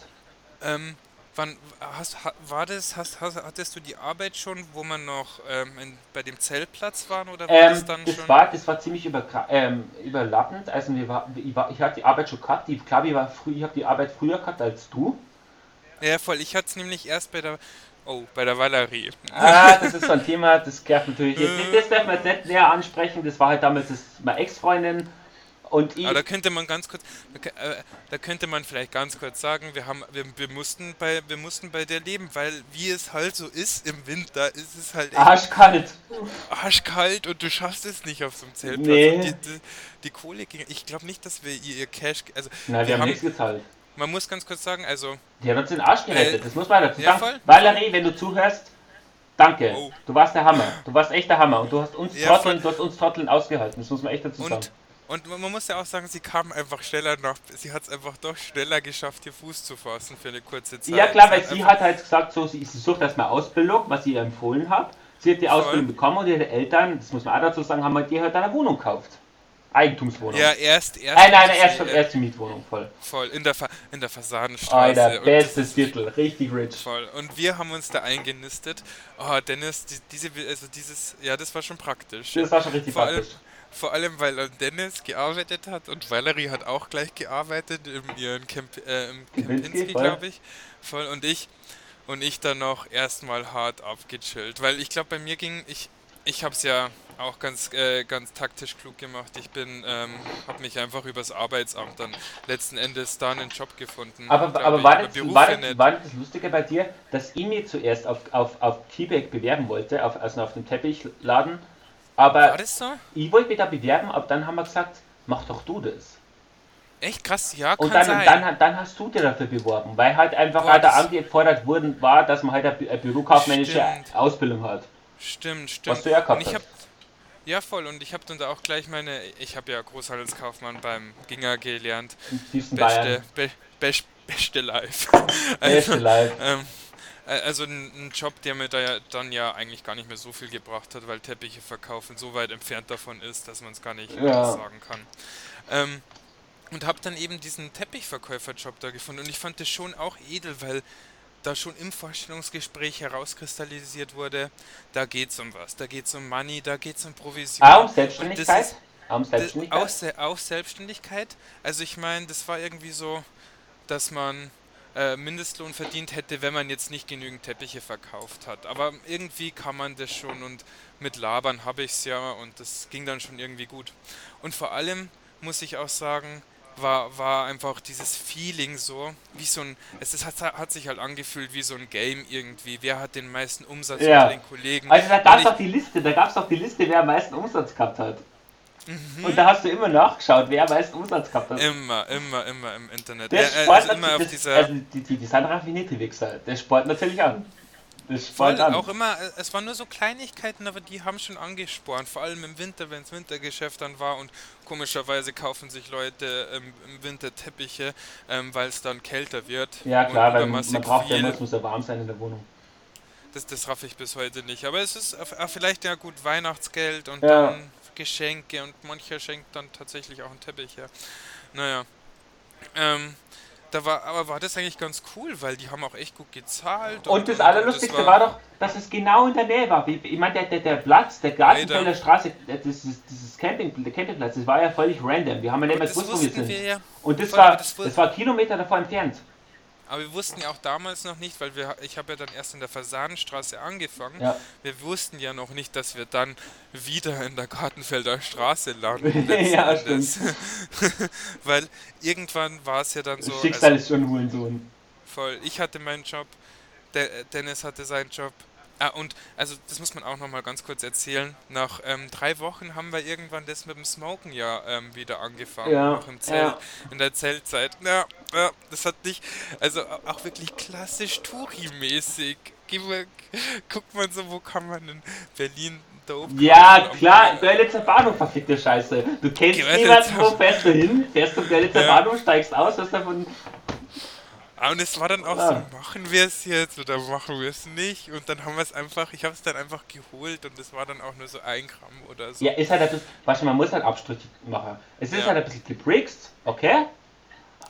Ähm, Wann hast, war das, hast, hast, hattest du die Arbeit schon, wo man noch ähm, in, bei dem Zeltplatz waren oder war ähm, das dann das schon? War, das war ziemlich über, ähm, überlappend. Also wir war, ich, war, ich hatte die Arbeit schon gehabt. Ich glaube, ich, ich habe die Arbeit früher gehabt als du. Ja, voll. Ich hatte es nämlich erst bei der. Oh, bei der Valerie. Ah, das ist so ein Thema, das darf natürlich jetzt das darf man jetzt nicht näher ansprechen. Das war halt damals das, meine Ex-Freundin und Aber da könnte man ganz kurz, da, äh, da, könnte man vielleicht ganz kurz sagen, wir haben, wir, wir, mussten bei, wir mussten bei der leben, weil wie es halt so ist im Winter, ist es halt arschkalt. Arschkalt und du schaffst es nicht auf so einem Zeltplatz. Nee. Die, die, die, Kohle ging, ich glaube nicht, dass wir ihr, ihr Cash, also Nein, wir, wir haben, haben nichts gezahlt. Man muss ganz kurz sagen, also. Die haben uns den Arsch gerettet, äh, das muss man dazu ja, sagen. Valerie, wenn du zuhörst, danke. Oh. Du warst der Hammer. Du warst echt der Hammer und du hast uns ja, Trotteln, du hast uns Trotteln ausgehalten. Das muss man echt dazu sagen. Und und man muss ja auch sagen, sie kam einfach schneller noch, sie hat es einfach doch schneller geschafft, hier Fuß zu fassen für eine kurze Zeit. Ja klar, weil sie hat halt gesagt, so, sie, sucht erstmal Ausbildung, was sie ihr empfohlen hat. Sie hat die Voll. Ausbildung bekommen und ihre Eltern, das muss man auch dazu sagen, haben halt ihr halt eine Wohnung gekauft. Eigentumswohnung. Ja, erst, erst. Nein, nein, erst, äh, erst die Mietwohnung, voll. Voll, in der, Fa in der Fassadenstraße. Alter, bestes Viertel, richtig rich. Voll. Und wir haben uns da eingenistet. Oh, Dennis, die, diese, also dieses, ja, das war schon praktisch. Das war schon richtig vor praktisch. Allem, vor allem, weil Dennis gearbeitet hat und Valerie hat auch gleich gearbeitet in ihren Camp, äh, im Kempinski, glaube ich. Voll. Und ich, und ich dann noch erstmal hart abgechillt. Weil ich glaube, bei mir ging, ich, ich habe es ja auch ganz, äh, ganz taktisch klug gemacht. Ich bin, ähm, habe mich einfach übers Arbeitsamt dann letzten Endes da einen Job gefunden. Aber, aber war, das, war, das, war das Lustige bei dir, dass ich mir zuerst auf, auf, auf Quebec bewerben wollte, auf, also auf dem Teppichladen, aber war das so? ich wollte mich da bewerben, aber dann haben wir gesagt, mach doch du das. Echt krass, ja, Und dann, sein. dann, dann hast du dir dafür beworben, weil halt einfach Boah, halt angefordert worden war, dass man halt eine bürokaufmännische Stimmt. Ausbildung hat. Stimmt, stimmt. Was du ja gehabt hast. Ja, voll. Und ich habe dann da auch gleich meine, ich habe ja Großhandelskaufmann beim Ginger gelernt. Beste, be, be, beste Live. also, beste Live. Ähm, also ein, Job, der mir da ja dann ja eigentlich gar nicht mehr so viel gebracht hat, weil Teppiche verkaufen so weit entfernt davon ist, dass man es gar nicht ja. sagen kann. Ähm, und habe dann eben diesen Teppichverkäuferjob da gefunden und ich fand das schon auch edel, weil da schon im Vorstellungsgespräch herauskristallisiert wurde, da geht es um was, da geht es um Money, da geht es um Provision. Ah, um Selbstständigkeit? Ist, um Selbstständigkeit? Auch, auch Selbstständigkeit. Also ich meine, das war irgendwie so, dass man äh, Mindestlohn verdient hätte, wenn man jetzt nicht genügend Teppiche verkauft hat. Aber irgendwie kann man das schon und mit Labern habe ich es ja und das ging dann schon irgendwie gut. Und vor allem muss ich auch sagen, war, war einfach dieses Feeling so, wie so ein, es ist, hat, hat sich halt angefühlt wie so ein Game irgendwie. Wer hat den meisten Umsatz ja. unter den Kollegen? Also da gab es auch die Liste, da gab es auch die Liste, wer am meisten Umsatz gehabt hat. Mhm. Und da hast du immer nachgeschaut, wer am meisten Umsatz gehabt hat. Immer, immer, immer im Internet. Der Sport also immer auf das, dieser also die, die, die Sandra Finetti-Wichser, der Sport natürlich an. Das Voll, an. auch immer, es waren nur so Kleinigkeiten, aber die haben schon angespornt, vor allem im Winter, wenn es Wintergeschäft dann war und komischerweise kaufen sich Leute ähm, im Winter Teppiche, ähm, weil es dann kälter wird. Ja klar, weil man braucht viel. ja immer, es muss ja warm sein in der Wohnung. Das, das raff ich bis heute nicht, aber es ist vielleicht ja gut Weihnachtsgeld und ja. dann Geschenke und mancher schenkt dann tatsächlich auch einen Teppich her. Naja. Ähm, da war, aber war das eigentlich ganz cool, weil die haben auch echt gut gezahlt. Und, und das Allerlustigste das war, war, doch, dass es genau in der Nähe war. Ich meine, der, der, der Platz, der Gartenfelder Straße, dieses, dieses Camping, der Campingplatz, das war ja völlig random. Wir haben ja nicht mehr gewusst, wo wir sind. Wir ja, und das war, das, das war Kilometer davor entfernt. Aber wir wussten ja auch damals noch nicht, weil wir, ich habe ja dann erst in der Fasanenstraße angefangen. Ja. Wir wussten ja noch nicht, dass wir dann wieder in der Gartenfelder Straße landen. ja, stimmt. weil irgendwann war es ja dann so. Schicksal also, ist schon Hurensohn. Voll. Ich hatte meinen Job, der Dennis hatte seinen Job. Ah, und also das muss man auch nochmal ganz kurz erzählen. Nach ähm, drei Wochen haben wir irgendwann das mit dem Smoken ja ähm, wieder angefangen. Ja, noch im Zelt, ja. in der Zeltzeit. Ja, ja, das hat nicht, also auch wirklich klassisch Touri-mäßig. Guckt man so, wo kann man in Berlin Ja, klar, Görlitzer Bahnhof, verfickte Scheiße. Du kennst niemanden, wo fährst du hin, fährst zum Görlitzer ja. Bahnhof, steigst aus, hast davon und es war dann auch ah. so, machen wir es jetzt oder machen wir es nicht? Und dann haben wir es einfach, ich habe es dann einfach geholt und es war dann auch nur so ein Gramm oder so. Ja, ist halt ein bisschen, weißt du, man muss halt Abstriche machen. Es ist ja. halt ein bisschen gebrixt, okay?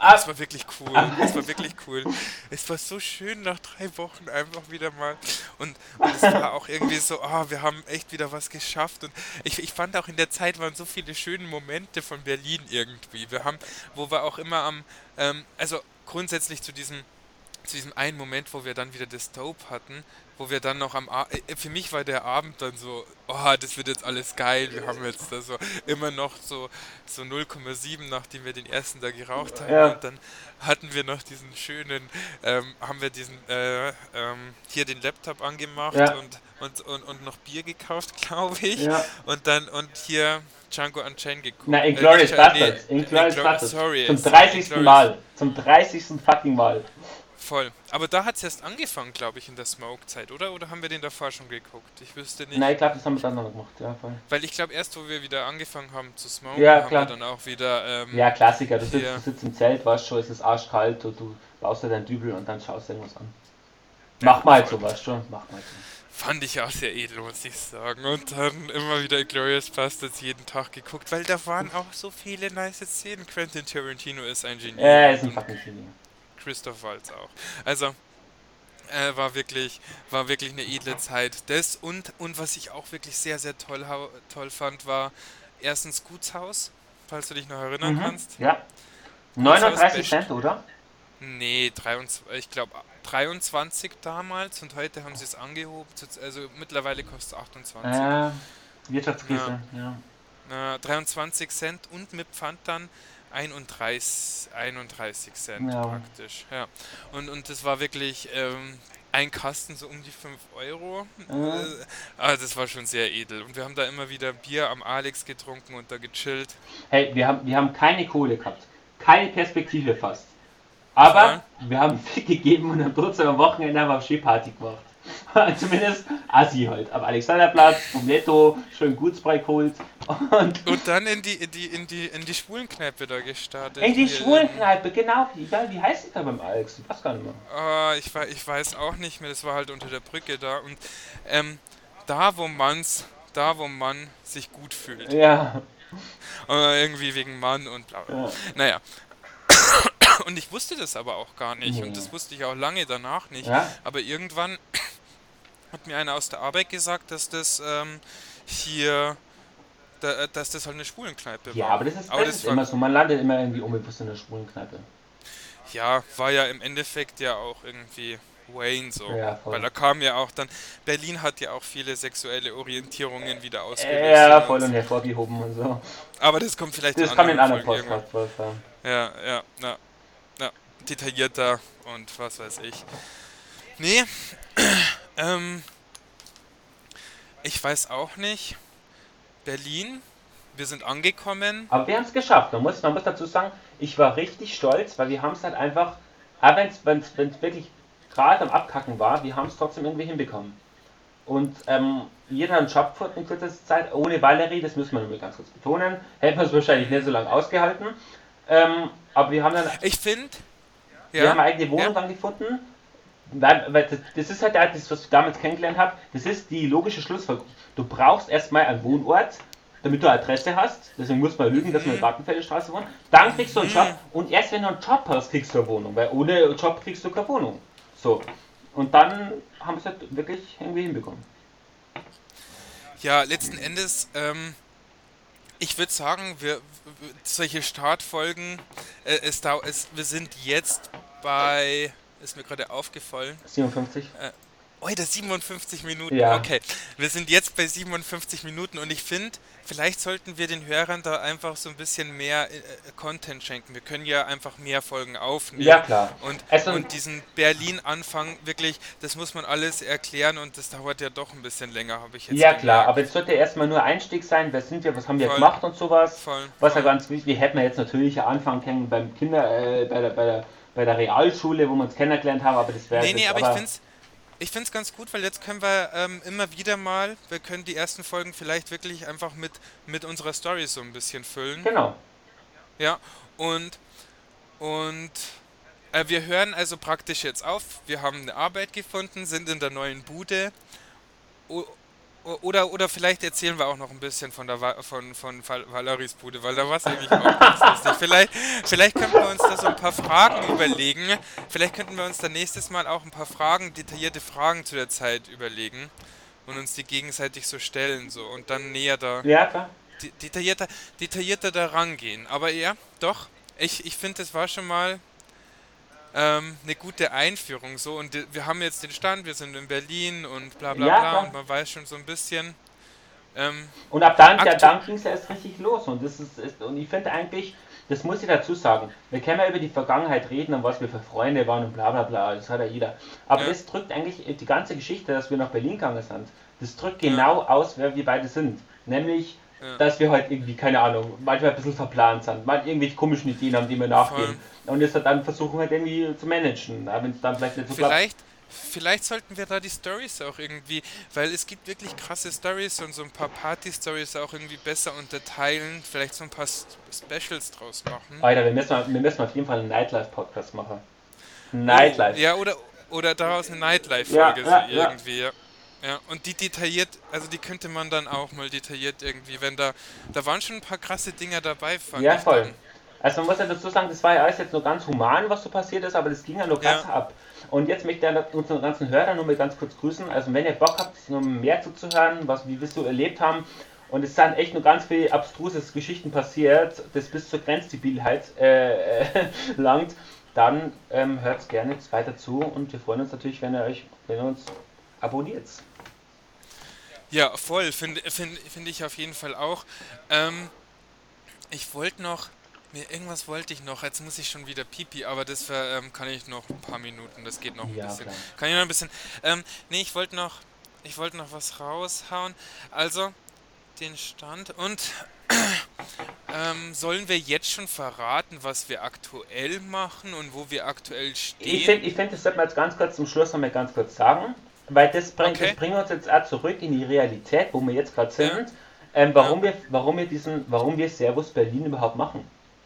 Das war wirklich cool. Das war wirklich cool. Es war so schön nach drei Wochen einfach wieder mal. Und, und es war auch irgendwie so, oh, wir haben echt wieder was geschafft. Und ich, ich fand auch in der Zeit waren so viele schöne Momente von Berlin irgendwie. Wir haben, wo wir auch immer am, ähm, also grundsätzlich zu diesem, zu diesem einen Moment, wo wir dann wieder das Dope hatten, wo wir dann noch am A äh, für mich war der Abend dann so, oh, das wird jetzt alles geil, wir haben jetzt da so immer noch so, so 0,7, nachdem wir den ersten da geraucht haben ja. und dann hatten wir noch diesen schönen, ähm, haben wir diesen, äh, ähm, hier den Laptop angemacht ja. und, und, und, und noch Bier gekauft, glaube ich ja. und dann, und hier Django Unchained geguckt. Na, Inglourious äh, Bastards. Nee, Inglourious Bastards. Sorry. Zum 30. Mal. Zum 30. fucking Mal. Voll. Aber da hat es erst angefangen, glaube ich, in der Smoke-Zeit, oder? Oder haben wir den davor schon geguckt? Ich wüsste nicht. Nein, ich glaube, das haben wir dann noch gemacht, ja, voll. Weil ich glaube, erst wo wir wieder angefangen haben zu smoken, ja, haben wir dann auch wieder. Ähm, ja, Klassiker. Du sitzt, du sitzt, im Zelt, weißt schon, es ist arschkalt und du baust dir dein Dübel und dann schaust du irgendwas an. Macht mal halt so, weißt schon, mach mal so. Fand ich auch sehr edel, muss ich sagen. Und dann immer wieder Glorious Bastards jeden Tag geguckt, weil da waren auch so viele nice Szenen. Quentin Tarantino ist ein Genie. Er ist ein fucking Genie. Christoph Waltz auch. Also, äh, war wirklich war wirklich eine edle Zeit. Das und und was ich auch wirklich sehr sehr toll toll fand war erstens Gutshaus, falls du dich noch erinnern mhm, kannst. Ja. 39 Cent, oder? Nee, 23, ich glaube 23 damals und heute haben sie es angehoben. Also mittlerweile kostet es 28. Äh, Wirtschaftskrise, ja. ja. 23 Cent und mit Pfand dann 31, 31 Cent ja. praktisch. Ja. Und, und das war wirklich ähm, ein Kasten so um die 5 Euro. Äh, also das war schon sehr edel. Und wir haben da immer wieder Bier am Alex getrunken und da gechillt. Hey, wir haben, wir haben keine Kohle gehabt. Keine Perspektive fast. Aber ja. wir haben Fick gegeben und am trotzdem am Wochenende haben wir Skiparty gemacht. Zumindest Assi halt. Am Alexanderplatz, vom Netto, schön Gutsbrei geholt. Und, und dann in die, in die, in die, in die Schwulenkneipe da gestartet. In die Schwulenkneipe, genau. Wie, wie heißt die da beim Alex? Ich weiß gar nicht mehr. Uh, ich, ich weiß auch nicht mehr, das war halt unter der Brücke da. Und ähm, da, wo man's, da, wo man sich gut fühlt. Ja. Und irgendwie wegen Mann und bla bla. Ja. Naja. Und ich wusste das aber auch gar nicht. Nee. Und das wusste ich auch lange danach nicht. Ja? Aber irgendwann hat mir einer aus der Arbeit gesagt, dass das ähm, hier, da, äh, dass das halt eine Schwulenkneipe war. Ja, aber das ist, aber das ist immer so, man landet immer irgendwie unbewusst in einer Schwulenkneipe. Ja, war ja im Endeffekt ja auch irgendwie Wayne so. Ja, Weil da kam ja auch dann, Berlin hat ja auch viele sexuelle Orientierungen wieder ausgelöst. Ja, voll und hervorgehoben und so. Aber das kommt vielleicht Das kommt in anderen Podcast. Ja, ja, ja, ja, detaillierter und was weiß ich. Nee, ähm, ich weiß auch nicht. Berlin, wir sind angekommen. Aber wir haben es geschafft. Man muss, man muss dazu sagen, ich war richtig stolz, weil wir haben es halt einfach, wenn es wirklich gerade am Abkacken war, wir haben es trotzdem irgendwie hinbekommen. Und ähm, jeder hat einen Job gefunden in kürzester Zeit, ohne Valerie, das müssen wir nur ganz kurz betonen. Hätten wir es wahrscheinlich nicht so lange ausgehalten. Ähm, aber wir haben dann. Ich finde. Wir ja, haben eine eigene Wohnung ja. dann gefunden weil, das ist halt das, was ich damals kennengelernt habe, das ist die logische Schlussfolgerung. Du brauchst erstmal einen Wohnort, damit du Adresse hast, deswegen muss man lügen, dass wir in der mhm. Wohnen, dann kriegst du einen Job mhm. und erst wenn du einen Job hast, kriegst du eine Wohnung, weil ohne Job kriegst du keine Wohnung. So. Und dann haben wir es halt wirklich irgendwie hinbekommen. Ja, letzten Endes, ähm, ich würde sagen, wir, solche Startfolgen, äh, es, es, wir sind jetzt bei ist mir gerade aufgefallen. 57. Äh, oh, das 57 Minuten. Ja. Okay. Wir sind jetzt bei 57 Minuten und ich finde, vielleicht sollten wir den Hörern da einfach so ein bisschen mehr äh, äh, Content schenken. Wir können ja einfach mehr Folgen aufnehmen. Ja, klar. Und, also, und diesen Berlin-Anfang wirklich, das muss man alles erklären und das dauert ja doch ein bisschen länger, habe ich jetzt Ja, gemerkt. klar, aber es sollte erstmal nur Einstieg sein. Wer sind wir, was haben wir voll, gemacht und sowas. Voll, was ja ganz wichtig, hätten wir jetzt natürlich Anfang kennen beim Kinder, äh, bei der, bei der bei der Realschule, wo wir uns kennengelernt haben, aber das wäre. Nee, nee, aber, aber ich finde es ich find's ganz gut, weil jetzt können wir ähm, immer wieder mal, wir können die ersten Folgen vielleicht wirklich einfach mit, mit unserer Story so ein bisschen füllen. Genau. Ja, und, und äh, wir hören also praktisch jetzt auf. Wir haben eine Arbeit gefunden, sind in der neuen Bude oder, oder vielleicht erzählen wir auch noch ein bisschen von, der, von, von Valeries Bude, weil da war es eigentlich auch ganz lustig. Vielleicht, vielleicht könnten wir uns da so ein paar Fragen überlegen. Vielleicht könnten wir uns dann nächstes Mal auch ein paar Fragen, detaillierte Fragen zu der Zeit überlegen und uns die gegenseitig so stellen so und dann näher da ja, detaillierter, detaillierter da rangehen. Aber ja, doch, ich, ich finde, das war schon mal ähm, eine gute Einführung so und wir haben jetzt den Stand, wir sind in Berlin und bla bla ja, bla und man weiß schon so ein bisschen. Ähm, und ab dann, ja, dann ging es ja erst richtig los und das ist, ist und ich finde eigentlich, das muss ich dazu sagen, wir können ja über die Vergangenheit reden und was wir für Freunde waren und bla bla bla, das hat ja jeder. Aber ja. das drückt eigentlich die ganze Geschichte, dass wir nach Berlin gegangen sind, das drückt genau ja. aus, wer wir beide sind. Nämlich ja. dass wir halt irgendwie, keine Ahnung, manchmal ein bisschen verplant sind, mal irgendwelche komischen Ideen haben, die wir nachgehen. Voll. Und das halt dann versuchen halt irgendwie zu managen, wenn es dann vielleicht nicht so vielleicht, klappt. Vielleicht sollten wir da die Stories auch irgendwie, weil es gibt wirklich krasse Stories und so ein paar Party-Stories auch irgendwie besser unterteilen, vielleicht so ein paar Specials draus machen. Alter, wir müssen, wir müssen auf jeden Fall einen Nightlife-Podcast machen. Nightlife. Oh, ja, oder, oder daraus eine Nightlife-Folge ja, ja, irgendwie. Ja. Ja, und die detailliert, also die könnte man dann auch mal detailliert irgendwie, wenn da, da waren schon ein paar krasse Dinger dabei. ja, voll. Dann. Also man muss ja dazu sagen, das war ja alles jetzt nur ganz human, was so passiert ist, aber das ging ja nur ganz ja. ab. Und jetzt möchte ich unseren ganzen Hörer nur mal ganz kurz grüßen. Also wenn ihr Bock habt, noch mehr zuzuhören, was wie wir so erlebt haben, und es sind echt nur ganz viele abstruse Geschichten passiert, das bis zur Grenzdebilheit äh, äh, langt, dann ähm, hört gerne weiter zu und wir freuen uns natürlich, wenn ihr euch, wenn ihr uns abonniert. Ja, voll, finde find, find ich auf jeden Fall auch. Ähm, ich wollte noch, mir irgendwas wollte ich noch, jetzt muss ich schon wieder pipi, aber das ähm, kann ich noch ein paar Minuten, das geht noch ein ja, bisschen. Klar. Kann ich noch ein bisschen. Ähm, nee, ich wollte noch, ich wollte noch was raushauen. Also, den Stand und ähm, sollen wir jetzt schon verraten, was wir aktuell machen und wo wir aktuell stehen? Ich finde, ich find, das sollte man jetzt ganz kurz zum Schluss noch mal ganz kurz sagen. Weil das bringt, okay. das bringt uns jetzt auch zurück in die Realität, wo wir jetzt gerade sind. Ja. Ähm, warum, ja. wir, warum wir diesen, warum wir Servus Berlin überhaupt machen.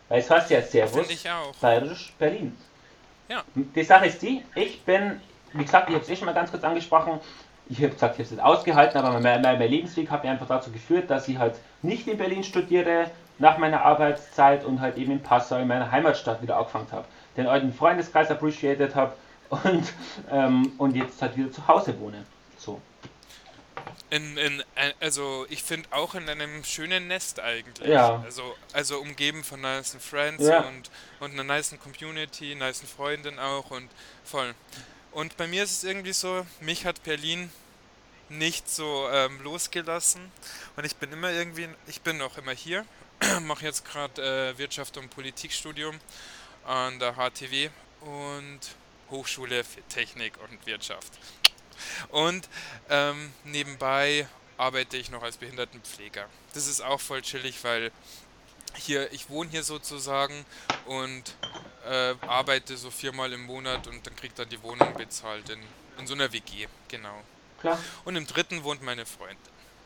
Weil es heißt ja Servus Bayerisch Berlin. Ja. Die Sache ist die, ich bin, wie gesagt, ich habe es eh schon mal ganz kurz angesprochen, ich habe gesagt, ich habe es nicht ausgehalten, aber mein, mein, mein Lebensweg hat mir einfach dazu geführt, dass ich halt nicht in Berlin studiere, nach meiner Arbeitszeit und halt eben in Passau in meiner Heimatstadt wieder angefangen habe. Den alten Freundeskreis appreciated habe und, ähm, und jetzt halt wieder zu Hause wohne. So. In, in, äh, also ich finde auch in einem schönen Nest eigentlich. Ja. Also, also umgeben von nice Friends ja. und, und einer nice Community, nice Freundin auch und voll. Und bei mir ist es irgendwie so, mich hat Berlin nicht so ähm, losgelassen und ich bin immer irgendwie, ich bin auch immer hier, mache jetzt gerade äh, Wirtschaft und Politikstudium an der HTW und Hochschule für Technik und Wirtschaft. Und ähm, nebenbei arbeite ich noch als Behindertenpfleger. Das ist auch voll chillig, weil hier, ich wohne hier sozusagen und äh, arbeite so viermal im Monat und dann kriegt dann die Wohnung bezahlt in, in so einer WG, genau. Klar. Und im dritten wohnt meine Freundin.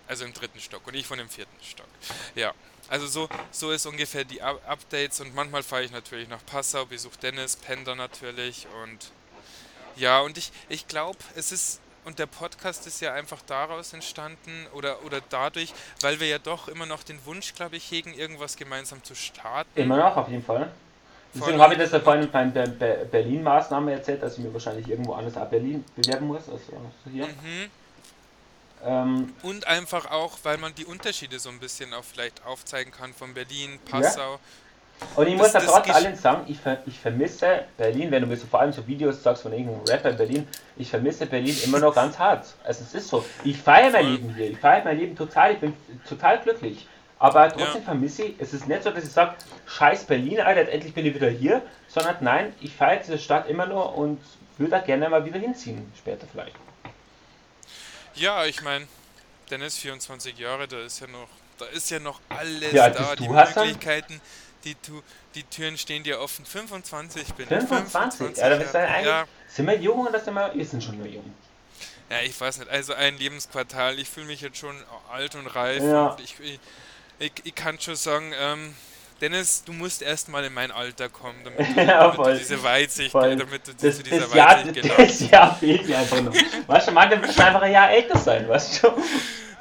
Also im dritten Stock und ich wohne im vierten Stock. Ja. Also so, so ist ungefähr die Updates und manchmal fahre ich natürlich nach Passau, besuche Dennis, Pender natürlich und ja, und ich, ich glaube, es ist, und der Podcast ist ja einfach daraus entstanden oder, oder dadurch, weil wir ja doch immer noch den Wunsch, glaube ich, hegen, irgendwas gemeinsam zu starten. Immer noch, auf jeden Fall. Deswegen habe ich das ja vorhin bei der Berlin-Maßnahme erzählt, dass ich mir wahrscheinlich irgendwo anders ab Berlin bewerben muss, also hier. Mhm. Ähm, und einfach auch, weil man die Unterschiede so ein bisschen auch vielleicht aufzeigen kann von Berlin, Passau. Ja. Und ich muss da trotz allem sagen, ich, ver ich vermisse Berlin, wenn du mir so vor allem so Videos sagst von irgendeinem Rapper in Berlin, ich vermisse Berlin immer noch ganz hart. Also es ist so. Ich feiere mein Leben hier, ich feiere mein Leben total, ich bin total glücklich. Aber trotzdem ja. vermisse ich, es ist nicht so, dass ich sage, scheiß Berlin, Alter, endlich bin ich wieder hier, sondern nein, ich feiere diese Stadt immer nur und würde da gerne mal wieder hinziehen, später vielleicht. Ja, ich meine, Dennis, 24 Jahre, da ist ja noch, da ist ja noch alles ja, da, die Möglichkeiten, die, die Türen stehen dir offen. 25 bin 25? 25 ja, da bist du eigentlich, ja. Sind wir jung oder sind wir, wir sind schon nur jung? Ja, ich weiß nicht, also ein Lebensquartal, ich fühle mich jetzt schon alt und reif ja. und ich, ich ich, ich kann schon sagen, ähm, Dennis, du musst erstmal in mein Alter kommen, damit du, ja, damit du diese Weitsicht, voll. damit du das, zu dieser das Jahr, Weitsicht gelangst. Das Jahr fehlt mir einfach noch. Weißt du, manche müssen einfach ein Jahr älter sein, weißt du?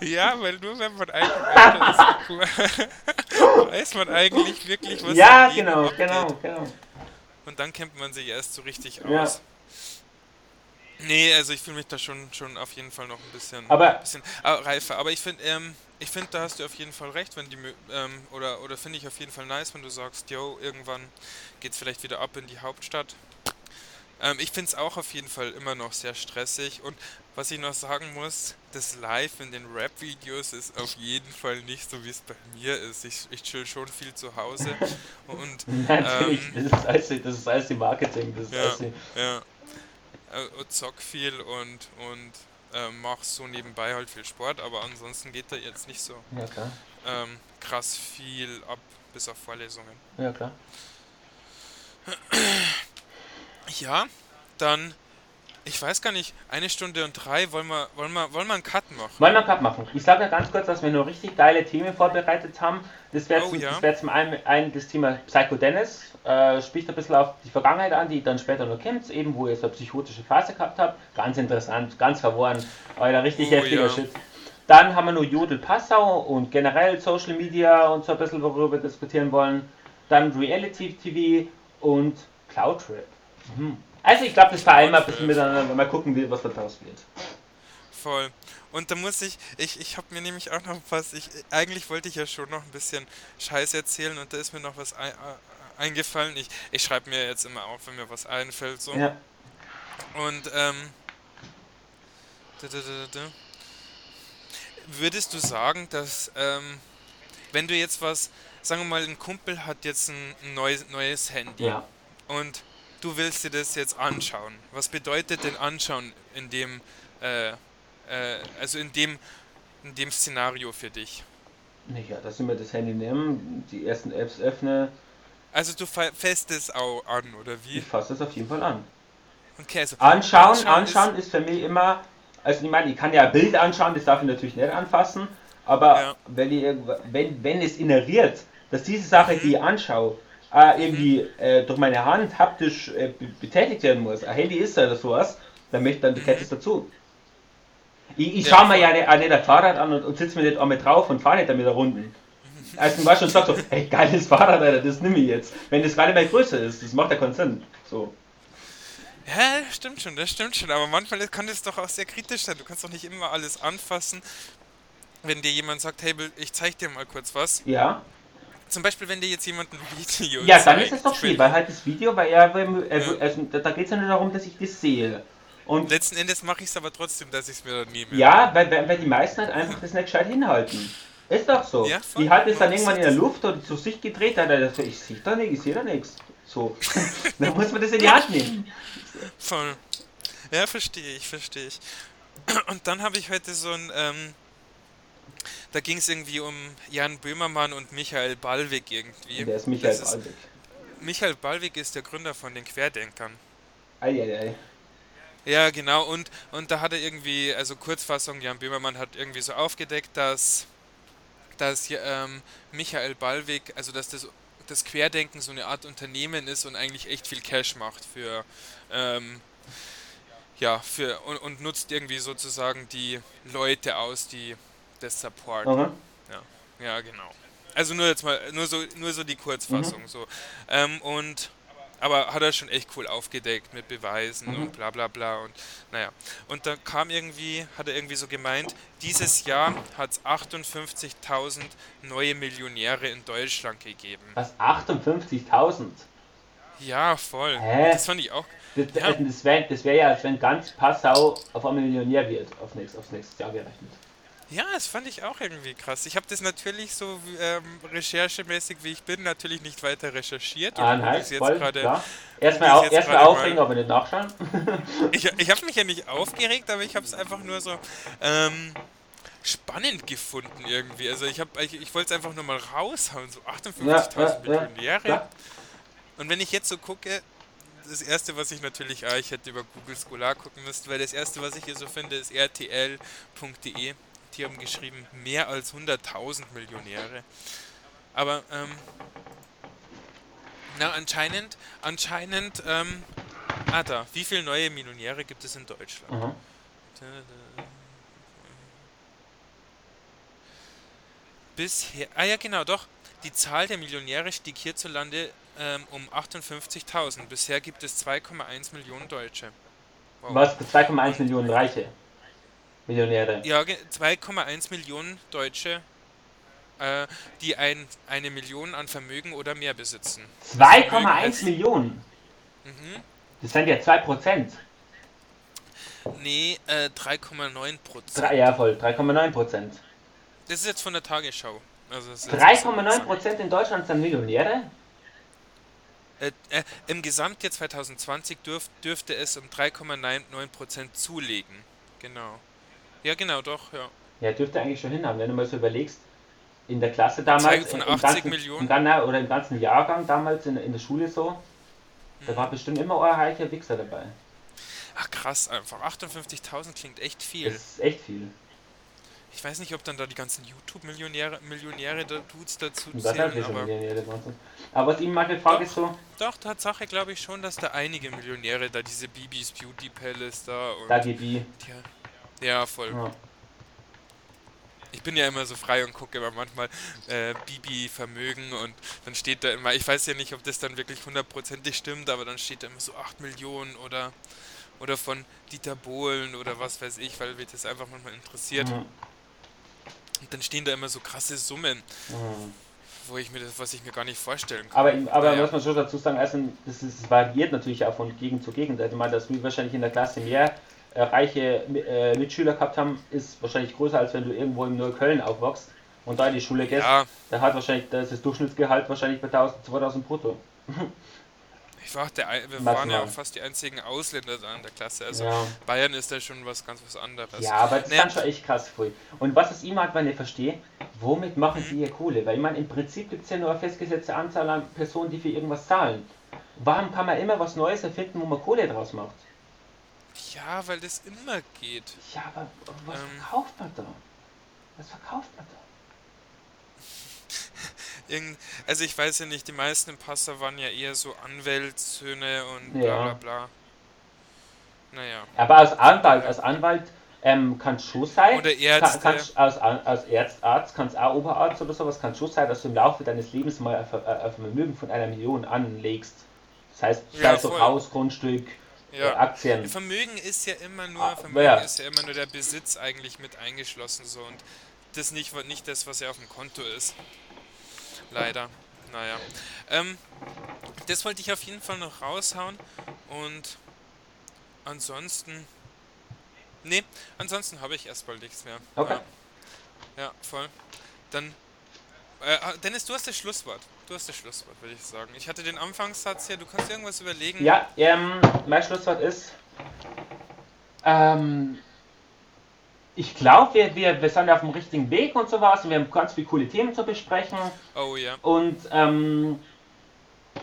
Ja, weil nur wenn man eigentlich älter ist, weiß man eigentlich wirklich, was Ja, genau, genau, genau. Und dann kennt man sich erst so richtig aus. Ja. Nee, also ich fühle mich da schon, schon auf jeden Fall noch ein bisschen, aber, ein bisschen äh, reifer. Aber ich finde, ähm, ich finde, da hast du auf jeden Fall recht, wenn die ähm, oder oder finde ich auf jeden Fall nice, wenn du sagst, yo, irgendwann geht's vielleicht wieder ab in die Hauptstadt. Ähm, ich finde es auch auf jeden Fall immer noch sehr stressig und was ich noch sagen muss, das Live in den Rap-Videos ist auf jeden Fall nicht so, wie es bei mir ist. Ich, ich chill schon viel zu Hause und Natürlich, ähm, das, ist alles, das ist alles die Marketing, das ist ja, alles die ja äh, zock viel und, und äh, mach so nebenbei halt viel Sport, aber ansonsten geht da jetzt nicht so ja. Ähm, krass viel ab, bis auf Vorlesungen. Ja, klar. Ja, dann Ich weiß gar nicht, eine Stunde und drei, wollen wir, wollen wir, wollen wir einen Cut machen? Wollen wir einen Cut machen? Ich sage ja ganz kurz, dass wir nur richtig geile Themen vorbereitet haben. Das wäre oh, zum, ja. wär zum einen, einen, das Thema Psycho Dennis, äh, spricht ein bisschen auf die Vergangenheit an, die dann später noch kommt, eben wo ihr so eine psychotische Phase gehabt habt. Ganz interessant, ganz verworren, euer richtig oh, heftiger ja. Shit. Dann haben wir nur Jodel Passau und generell Social Media und so ein bisschen, worüber wir diskutieren wollen. Dann Reality TV und Cloud Trip. Mhm. Also ich glaube, das vereinen wir ein bisschen miteinander, mal gucken, was da draus wird. Voll. Und da muss ich, ich, ich habe mir nämlich auch noch was, ich, eigentlich wollte ich ja schon noch ein bisschen Scheiß erzählen und da ist mir noch was ein, äh, eingefallen. Ich, ich schreibe mir jetzt immer auf, wenn mir was einfällt, so. Ja. Und, ähm, würdest du sagen, dass, ähm, wenn du jetzt was, sagen wir mal, ein Kumpel hat jetzt ein, ein neues, neues Handy ja. und du willst dir das jetzt anschauen. Was bedeutet denn anschauen in dem, äh, äh, also in dem, in dem Szenario für dich? Naja, dass ich mir das Handy nehme, die ersten Apps öffne. Also du fasst es auch an, oder wie? Ich fasse es auf jeden Fall an. Okay, also anschauen, anschauen, anschauen ist, ist, für mich immer, also ich meine, ich kann ja ein Bild anschauen, das darf ich natürlich nicht anfassen, aber ja. wenn, ich, wenn, wenn es inheriert, dass diese Sache, mhm. die ich anschaue, äh, irgendwie äh, durch meine Hand haptisch äh, betätigt werden muss, ein Handy ist oder sowas, dann möchte dann gehört es dazu. Ich, ich schaue mir ja nicht, nicht ein Fahrrad an und, und sitze mir nicht einmal drauf und fahre nicht damit Runden. Also du weißt schon sagt so, ey geiles Fahrrad, Alter, das nehme ich jetzt. Wenn das gerade mal größer ist, das macht ja keinen Sinn. So. Ja, das stimmt schon, das stimmt schon. Aber manchmal kann das doch auch sehr kritisch sein. Du kannst doch nicht immer alles anfassen. Wenn dir jemand sagt, hey, ich zeig dir mal kurz was. Ja. Zum Beispiel, wenn dir jetzt jemand ein Video Ja, dann ist es doch schwierig, weil halt das Video, weil er, also, also, da geht es ja nur darum, dass ich das sehe. Und Letzten Endes mache ich es aber trotzdem, dass ich es mir dann nehme. Ja, weil, weil die meisten halt einfach das nicht gescheit hinhalten. Ist doch so. Ja, die halten es dann irgendwann in der Luft oder zu sich gedreht, hat er so, ich sehe da nichts, ich sehe da nichts. So. dann muss man das in die Hand nehmen. Voll. Ja, verstehe ich, verstehe ich. Und dann habe ich heute so ein, ähm, da ging es irgendwie um Jan Böhmermann und Michael Ballweg irgendwie. Wer ist Michael das Ballweg? Ist, Michael Ballweg ist der Gründer von den Querdenkern. Eieiei. Ja, genau, und, und da hat er irgendwie, also Kurzfassung, Jan Böhmermann hat irgendwie so aufgedeckt, dass, dass ähm, Michael Ballweg, also dass das, das Querdenken so eine Art Unternehmen ist und eigentlich echt viel Cash macht für, ähm, ja, für, und, und nutzt irgendwie sozusagen die Leute aus, die das Support. Ja, ja, genau. Also nur jetzt mal, nur so, nur so die Kurzfassung. Mhm. So. Ähm, und aber hat er schon echt cool aufgedeckt mit Beweisen mhm. und bla bla bla und naja. Und da kam irgendwie, hat er irgendwie so gemeint, dieses Jahr hat es 58.000 neue Millionäre in Deutschland gegeben. Was? 58.000? Ja, voll. Hä? Das fand ich auch. Das, ja. das wäre wär ja, als wenn ganz Passau auf einmal Millionär wird, auf nächstes, aufs nächste Jahr gerechnet. Ja, das fand ich auch irgendwie krass. Ich habe das natürlich so ähm, recherchemäßig wie ich bin natürlich nicht weiter recherchiert. Ah, nein, jetzt voll, klar. Erstmal auf, erst aufregen, aber nicht nachschauen. ich ich habe mich ja nicht aufgeregt, aber ich habe es einfach nur so ähm, spannend gefunden irgendwie. Also ich, ich, ich wollte es einfach nur mal raushauen, so 58.000 ja, Millionäre. Ja, Und wenn ich jetzt so gucke, das erste, was ich natürlich, ah, ich hätte über Google Scholar gucken müssen, weil das erste, was ich hier so finde, ist rtl.de die haben geschrieben, mehr als 100.000 Millionäre. Aber, ähm, na, anscheinend, anscheinend, ähm, ah da, wie viele neue Millionäre gibt es in Deutschland? Mhm. Bisher, ah ja genau, doch, die Zahl der Millionäre stieg hierzulande ähm, um 58.000. Bisher gibt es 2,1 Millionen Deutsche. Wow. Was? 2,1 Millionen Reiche? Millionäre. Ja, 2,1 Millionen Deutsche, äh, die ein, eine Million an Vermögen oder mehr besitzen. 2,1 Millionen? Mhm. Das sind ja 2 Prozent. Nee, äh, 3,9 Prozent. Ja, voll, 3,9 Prozent. Das ist jetzt von der Tagesschau. Also 3,9 Prozent in Deutschland sind Millionäre? Äh, äh, Im Gesamtjahr 2020 dürf, dürfte es um 3,9 Prozent zulegen. Genau. Ja, genau, doch, ja. Ja, dürfte eigentlich schon hinhaben, wenn du mal so überlegst. In der Klasse damals, von 80 im ganzen, Millionen. Im, oder im ganzen Jahrgang damals in, in der Schule so, da war bestimmt immer ein reicher Wichser dabei. Ach krass, einfach 58.000 klingt echt viel. Das ist echt viel. Ich weiß nicht, ob dann da die ganzen YouTube-Millionäre Millionäre da Dudes dazu das zählen, schon aber, Millionäre aber was ich meine Frage ist so, doch, Tatsache glaube ich schon, dass da einige Millionäre da diese Bibis Beauty Palace da und da ich. die, ja voll. Ja. Ich bin ja immer so frei und gucke immer manchmal äh, Bibi Vermögen und dann steht da immer, ich weiß ja nicht, ob das dann wirklich hundertprozentig stimmt, aber dann steht da immer so 8 Millionen oder oder von Dieter Bohlen oder was weiß ich, weil mich das einfach manchmal interessiert. Mhm. Und dann stehen da immer so krasse Summen, Mhm. wo ich mir das, was ich mir gar nicht vorstellen kann. Aber, aber Naja. muss man schon dazu sagen, also das, ist, das variiert natürlich auch von Gegend zu Gegend. Also mal, dass wir wahrscheinlich in der Klasse mehr äh, reiche äh, Mitschüler gehabt haben, ist wahrscheinlich größer, als wenn du irgendwo in Neukölln aufwachst und da in die Schule gehst. Ja, Da hat wahrscheinlich da ist das Durchschnittsgehalt wahrscheinlich bei 1000, 2000 brutto. ich war der, wir Maximal. waren ja auch fast die einzigen Ausländer da in der Klasse. Also ja. Bayern ist da schon was ganz was anderes. ja, aber das Naja. kann schon echt krass früh. Und was es ihm halt, wenn ich verstehe, womit machen sie ihr Kohle? Weil ich meine, im Prinzip gibt es ja nur eine festgesetzte Anzahl an Personen, die für irgendwas zahlen. Warum kann man immer was Neues erfinden, wo man Kohle draus macht? Ja, weil das immer geht. Ja, aber was Ähm. verkauft man da? Was verkauft man da? Irgend, also ich weiß ja nicht, die meisten im Passau waren ja eher so Anwältssöhne und bla Ja. bla bla. Naja. Aber als Anwalt, als Anwalt ähm, kann es schon sein. Oder Kann, Ärzte. kann's, als, als Ärzt, Arzt kann es auch Oberarzt oder sowas, kann es schon sein, dass du im Laufe deines Lebens mal ein Ver- ein Vermögen von einer Million anlegst. Das heißt, sei Ja, es so voll. Haus, Grundstück, Ja. Aktien. Vermögen ist ja immer nur, Ah, Vermögen ja. ist ja immer nur der Besitz eigentlich mit eingeschlossen so und das nicht, nicht das, was ja auf dem Konto ist. Leider. Naja. Ähm, das wollte ich auf jeden Fall noch raushauen und ansonsten. Nee, ansonsten habe ich erstmal nichts mehr. Okay. Ja, ja voll. Dann. Äh, Dennis, du hast das Schlusswort. Du hast das Schlusswort, würde ich sagen. Ich hatte den Anfangssatz hier, du kannst irgendwas überlegen. Ja, ähm, mein Schlusswort ist, ähm, ich glaube, wir, wir, wir sind auf dem richtigen Weg und sowas und wir haben ganz viele coole Themen zu besprechen. Oh ja. Und ähm,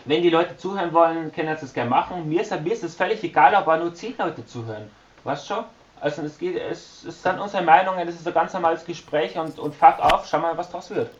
wenn die Leute zuhören wollen, können sie das gerne machen. Mir ist, mir ist es völlig egal, ob auch nur 10 Leute zuhören. Weißt schon? Also es geht, es, es sind unsere Meinungen, das ist ein ganz normales Gespräch und, und fuck auf, schau mal, was draus wird.